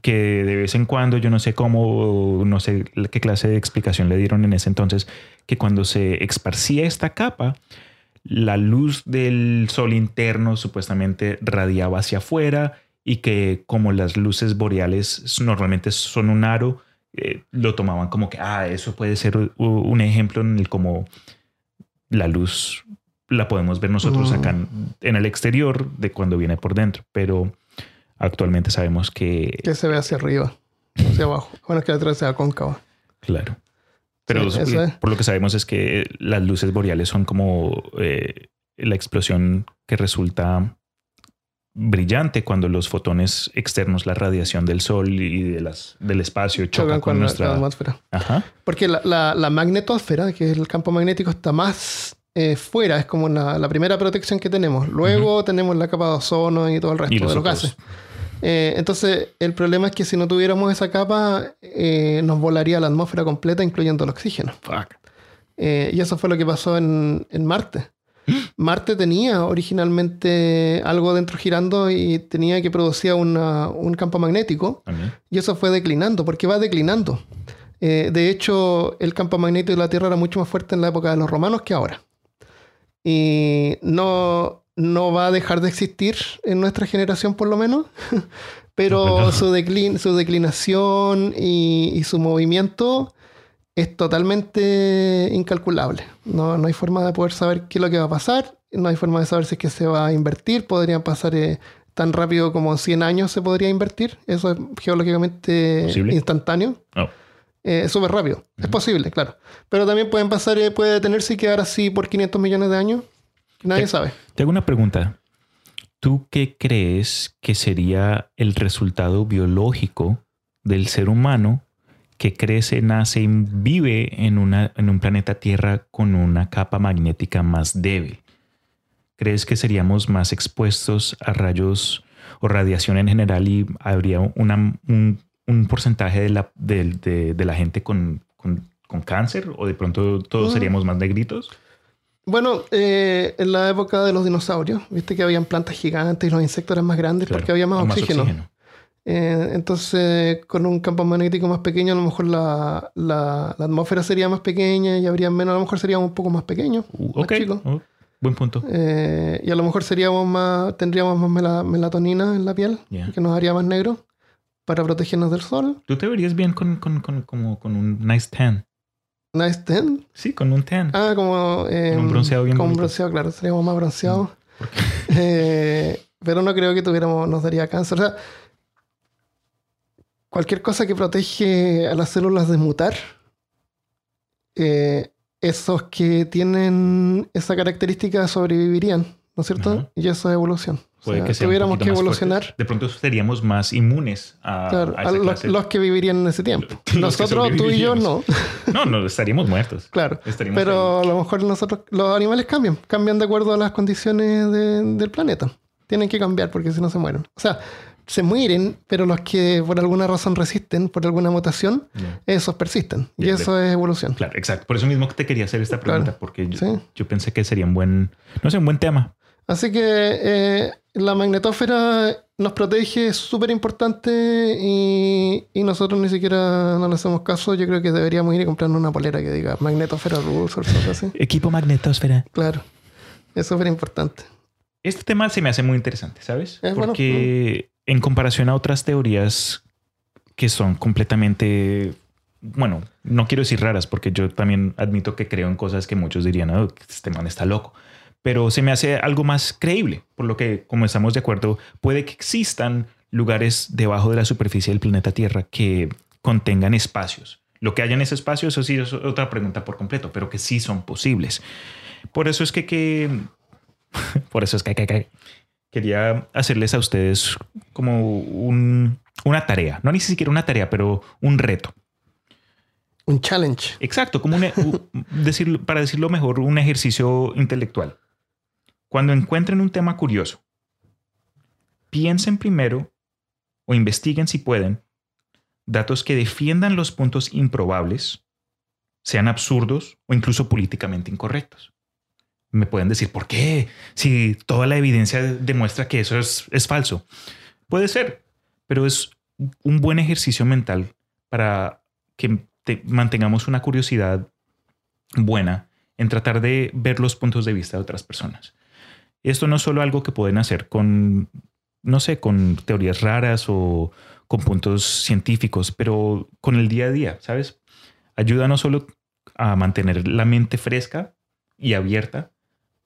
que de vez en cuando, yo no sé cómo, no sé qué clase de explicación le dieron en ese entonces, que cuando se esparcía esta capa, la luz del sol interno supuestamente radiaba hacia afuera y que como las luces boreales normalmente son un aro, eh, lo tomaban como que, ah, eso puede ser un ejemplo en el como la luz la podemos ver nosotros Mm. acá en, en el exterior de cuando viene por dentro, pero actualmente sabemos que, Que se ve hacia arriba, hacia abajo. Bueno, que la sea cóncava. claro. Pero Sí, eso es. por lo que sabemos es que las luces boreales son como eh, la explosión que resulta brillante cuando los fotones externos, la radiación del sol y de las, del espacio choca Chocan con nuestra... la atmósfera. Ajá. Porque la, la, la magnetosfera, que es el campo magnético, está más eh, fuera, es como la, primera protección que tenemos. Luego tenemos la capa de ozono y todo el resto de los gases. Eh, entonces, el problema es que si no tuviéramos esa capa, eh, nos volaría la atmósfera completa, incluyendo el oxígeno. Fuck. Eh, y eso fue lo que pasó en, en Marte. *gasps* Marte tenía originalmente algo dentro girando y tenía que producir una- un campo magnético. Y eso fue declinando, porque va declinando. Eh, de hecho, el campo magnético de la Tierra era mucho más fuerte en la época de los romanos que ahora. Y no, no va a dejar de existir en nuestra generación, por lo menos. *laughs* Pero su, declin- su declinación y, y su movimiento es totalmente incalculable. No, no hay forma de poder saber qué es lo que va a pasar. No hay forma de saber si es que se va a invertir. Podrían pasar eh, tan rápido como 100 años se podría invertir. Eso es geológicamente ¿Posible? instantáneo. Oh. Eh, es súper rápido. Es posible, claro. Pero también pueden pasar, eh, puede detenerse y quedar así por 500 millones de años. Nadie Te- sabe. Te hago una pregunta. ¿Tú qué crees que sería el resultado biológico del ser humano que crece, nace y vive en, una, en un planeta Tierra con una capa magnética más débil? ¿Crees que seríamos más expuestos a rayos o radiación en general y habría una- un, un porcentaje de la, del- de, de la gente con, con- con cáncer? ¿O de pronto todos Mm. seríamos más negritos? Bueno, eh, en la época de los dinosaurios, viste que habían plantas gigantes y los insectos eran más grandes Claro, porque había más, oxígeno. Eh, entonces, con un campo magnético más pequeño, a lo mejor la, la- la atmósfera sería más pequeña y habría menos, a lo mejor seríamos un poco más pequeños, Uh, más chicos. oh, buen punto. Eh, y a lo mejor seríamos más, tendríamos más mela- melatonina en la piel, que nos haría más negro para protegernos del sol. Tú te verías bien con, con, con, como, con un nice tan. Nice ten. Sí, con un tan. Ah, como. eh, Con un bronceado bien Con un bronceado, claro, seríamos más bronceados. *laughs* Eh, pero no creo que tuviéramos, nos daría cáncer. O sea, cualquier cosa que protege a las células de mutar, eh, esos que tienen esa característica sobrevivirían, ¿no es cierto? Ajá. Y eso es evolución. O Puede sea, que sea un tuviéramos que evolucionar. fuerte. De pronto seríamos más inmunes a, Claro, a a los, los que vivirían en ese tiempo. *laughs* Los que Nosotros, tú y yo, no. *laughs* No, no, estaríamos muertos. Claro. Estaríamos Pero a lo mejor nosotros, los animales cambian, cambian de acuerdo a las condiciones de- del planeta. Tienen que cambiar porque si no se mueren. O sea, se mueren, pero los que por alguna razón resisten, por alguna mutación, esos persisten. Y eso es evolución. Claro, exacto. Por eso mismo que te quería hacer esta pregunta, porque yo, pensé que sería un buen, no sé, un buen tema. Así que eh, la magnetósfera nos protege, es súper importante y, nosotros ni siquiera no le hacemos caso. Yo creo que deberíamos ir y comprarnos una polera que diga magnetósfera rules o algo así. Equipo magnetósfera. Claro, es súper importante. Este tema se me hace muy interesante, ¿sabes? Porque en comparación a otras teorías que son completamente, bueno, no quiero decir raras, porque yo también admito que creo en cosas que muchos dirían, oh, este man está loco pero se me hace algo más creíble, por lo que, como estamos de acuerdo, puede que existan lugares debajo de la superficie del planeta Tierra que contengan espacios. Lo que haya en ese espacio, eso sí es otra pregunta por completo, pero que sí son posibles. Por eso es que, que *laughs* por eso es que, que, quería hacerles a ustedes como un, una tarea, no ni siquiera una tarea, pero un reto. Un challenge. Exacto, como un, e, *laughs* decir, para decirlo mejor, un ejercicio intelectual. Cuando encuentren un tema curioso, piensen primero o investiguen si pueden datos que defiendan los puntos improbables, sean absurdos o incluso políticamente incorrectos. Me pueden decir, ¿por qué? Si toda la evidencia demuestra que eso es, falso. Puede ser, pero es un buen ejercicio mental para que mantengamos una curiosidad buena en tratar de ver los puntos de vista de otras personas. Esto no es solo algo que pueden hacer con, no sé, con teorías raras o con puntos científicos, pero con el día a día, ¿sabes? Ayuda no solo a mantener la mente fresca y abierta,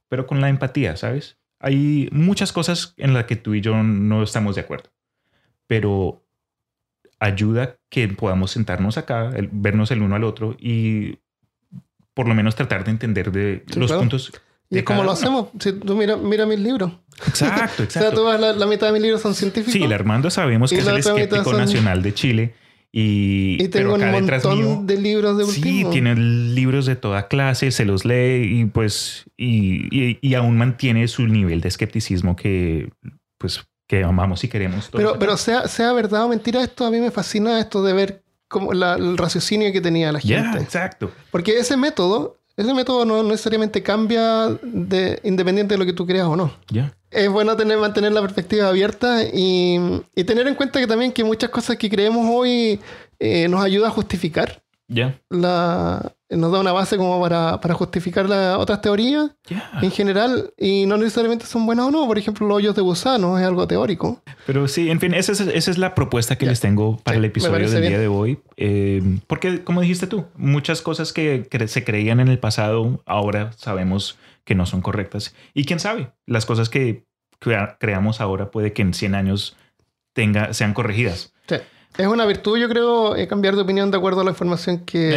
pero con la empatía, ¿sabes? Hay muchas cosas en las que tú y yo no estamos de acuerdo, pero ayuda que podamos sentarnos acá, vernos el uno al otro y por lo menos tratar de entender de los puntos y es como lo hacemos. Si tú mira, mira mis libros. Exacto, exacto. *laughs* o sea, tú vas, la, mitad de mis libros son científicos. Sí, el Armando sabemos que es el escéptico nacional de Chile. Y, y tengo un montón de libros de último. Sí, tiene libros de toda clase, se los lee y pues y, y, aún mantiene su nivel de escepticismo que pues que amamos y queremos. pero pero sea, sea verdad o mentira esto, a mí me fascina esto de ver como el raciocinio que tenía la gente. exacto. Porque ese método ese método no necesariamente cambia de, independiente de lo que tú creas o no. Ya. Es bueno tener, mantener la perspectiva abierta y, tener en cuenta que también que muchas cosas que creemos hoy eh, nos ayuda a justificar la, nos da una base como para, justificar las otras teorías en general y no necesariamente son buenas o no. Por ejemplo, los hoyos de gusano es algo teórico. Pero sí, en fin, esa es, la propuesta que les tengo para el episodio del día de hoy. Eh, porque, como dijiste tú, muchas cosas que se creían en el pasado ahora sabemos que no son correctas. Y quién sabe, las cosas que creamos ahora puede que en 100 años tenga, sean corregidas. Es una virtud, yo creo, eh, cambiar de opinión de acuerdo a la información que,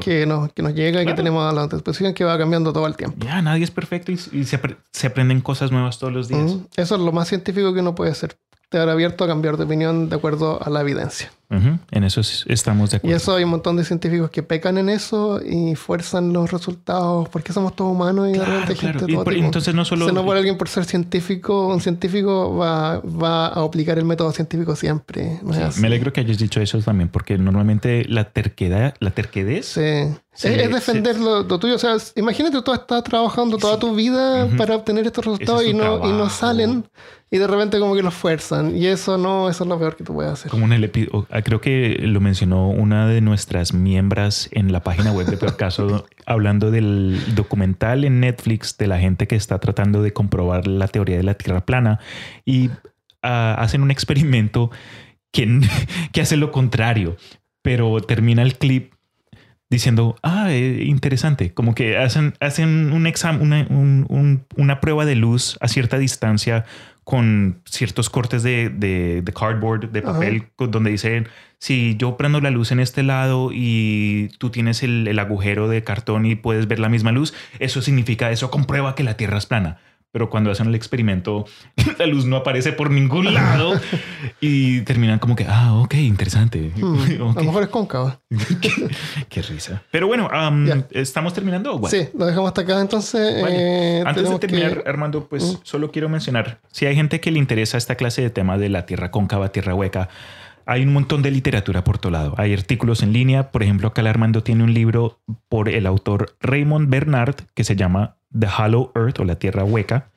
que, nos, que nos llega y que tenemos a la disposición, que va cambiando todo el tiempo. Ya, nadie es perfecto y, se, se, aprenden cosas nuevas todos los días. Eso es lo más científico que uno puede hacer estar abierto a cambiar de opinión de acuerdo a la evidencia. En eso estamos de acuerdo. Y eso hay un montón de científicos que pecan en eso y fuerzan los resultados porque somos todos humanos y de repente gente todo Entonces no solo... no por alguien por ser científico, un científico va, va a aplicar el método científico siempre. me alegro que hayas dicho eso también porque normalmente la terquedad, la terquedez... Sí. Es, defender lo, tuyo. O sea, imagínate tú estás trabajando toda tu vida para obtener estos resultados y, no, y no salen y de repente como que los fuerzan. Y eso no, eso es lo peor que tú puedes hacer. Como en el ah, creo que lo mencionó una de nuestras miembros en la página web de Peor Caso, *laughs* hablando del documental en Netflix de la gente que está tratando de comprobar la teoría de la Tierra plana y ah, hacen un experimento que, *laughs* que hace lo contrario, pero termina el clip diciendo, ah, eh, interesante, como que hacen, hacen un examen, una, una prueba de luz a cierta distancia con ciertos cortes de, de, cardboard, de papel, donde dicen, si yo prendo la luz en este lado y tú tienes el, agujero de cartón y puedes ver la misma luz, eso significa, eso comprueba que la Tierra es plana. Pero cuando hacen el experimento, *laughs* la luz no aparece por ningún lado y terminan como que, ah, ok, interesante. Hmm, *laughs* Ok. A lo mejor es cóncava. *laughs* qué, qué risa. Pero bueno, um. ¿estamos terminando? Sí, lo dejamos hasta acá. Entonces, Vale. eh, Antes de terminar, que- Armando, pues Mm. solo quiero mencionar, si hay gente que le interesa esta clase de tema de la tierra cóncava, tierra hueca, hay un montón de literatura por todo lado. Hay artículos en línea, por ejemplo, acá Armando tiene un libro por el autor Raymond Bernard que se llama The Hollow Earth o la tierra hueca.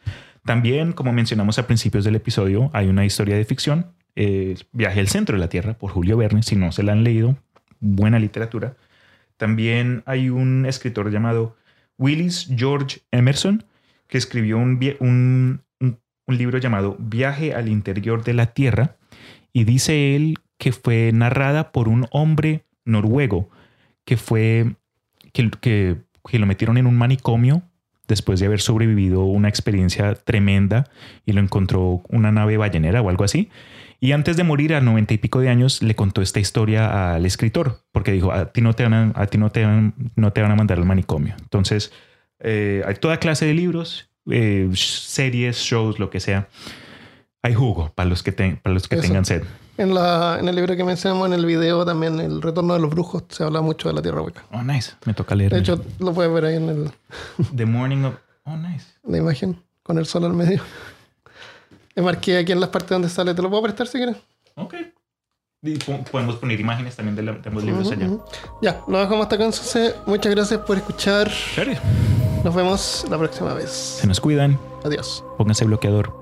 También, como mencionamos a principios del episodio, hay una historia de ficción, eh, Viaje al centro de la Tierra por Julio Verne, si no se la han leído, buena literatura. También hay un escritor llamado Willis George Emerson que escribió un libro llamado Viaje al interior de la Tierra y dice él que fue narrada por un hombre noruego que fue que, que- lo metieron en un manicomio después de haber sobrevivido una experiencia tremenda y lo encontró una nave ballenera o algo así. Y antes de morir a noventa y pico de años le contó esta historia al escritor porque dijo a ti no te van a, a ti no te van, no te van a mandar al manicomio. Entonces eh, hay toda clase de libros, eh, series, shows, lo que sea. Hay jugo para los que, te- para los que Eso. tengan sed. En, la, en el libro que mencionamos en el video también, El retorno de los brujos, se habla mucho de la tierra hueca. Oh, nice. Me toca leer. De hecho, lo puedes ver ahí en el- *laughs* The Morning of... Oh, nice. la imagen, con el sol al medio. Le marqué aquí en las partes donde sale. ¿Te lo puedo prestar si quieres? Ok. Y po- podemos poner imágenes también de, la- de los libros Ujú, allá. ujú. Ya, lo dejamos hasta acá entonces. Muchas gracias por escuchar. Chévere. Nos vemos la próxima vez. Se nos cuidan. Adiós. Pónganse bloqueador.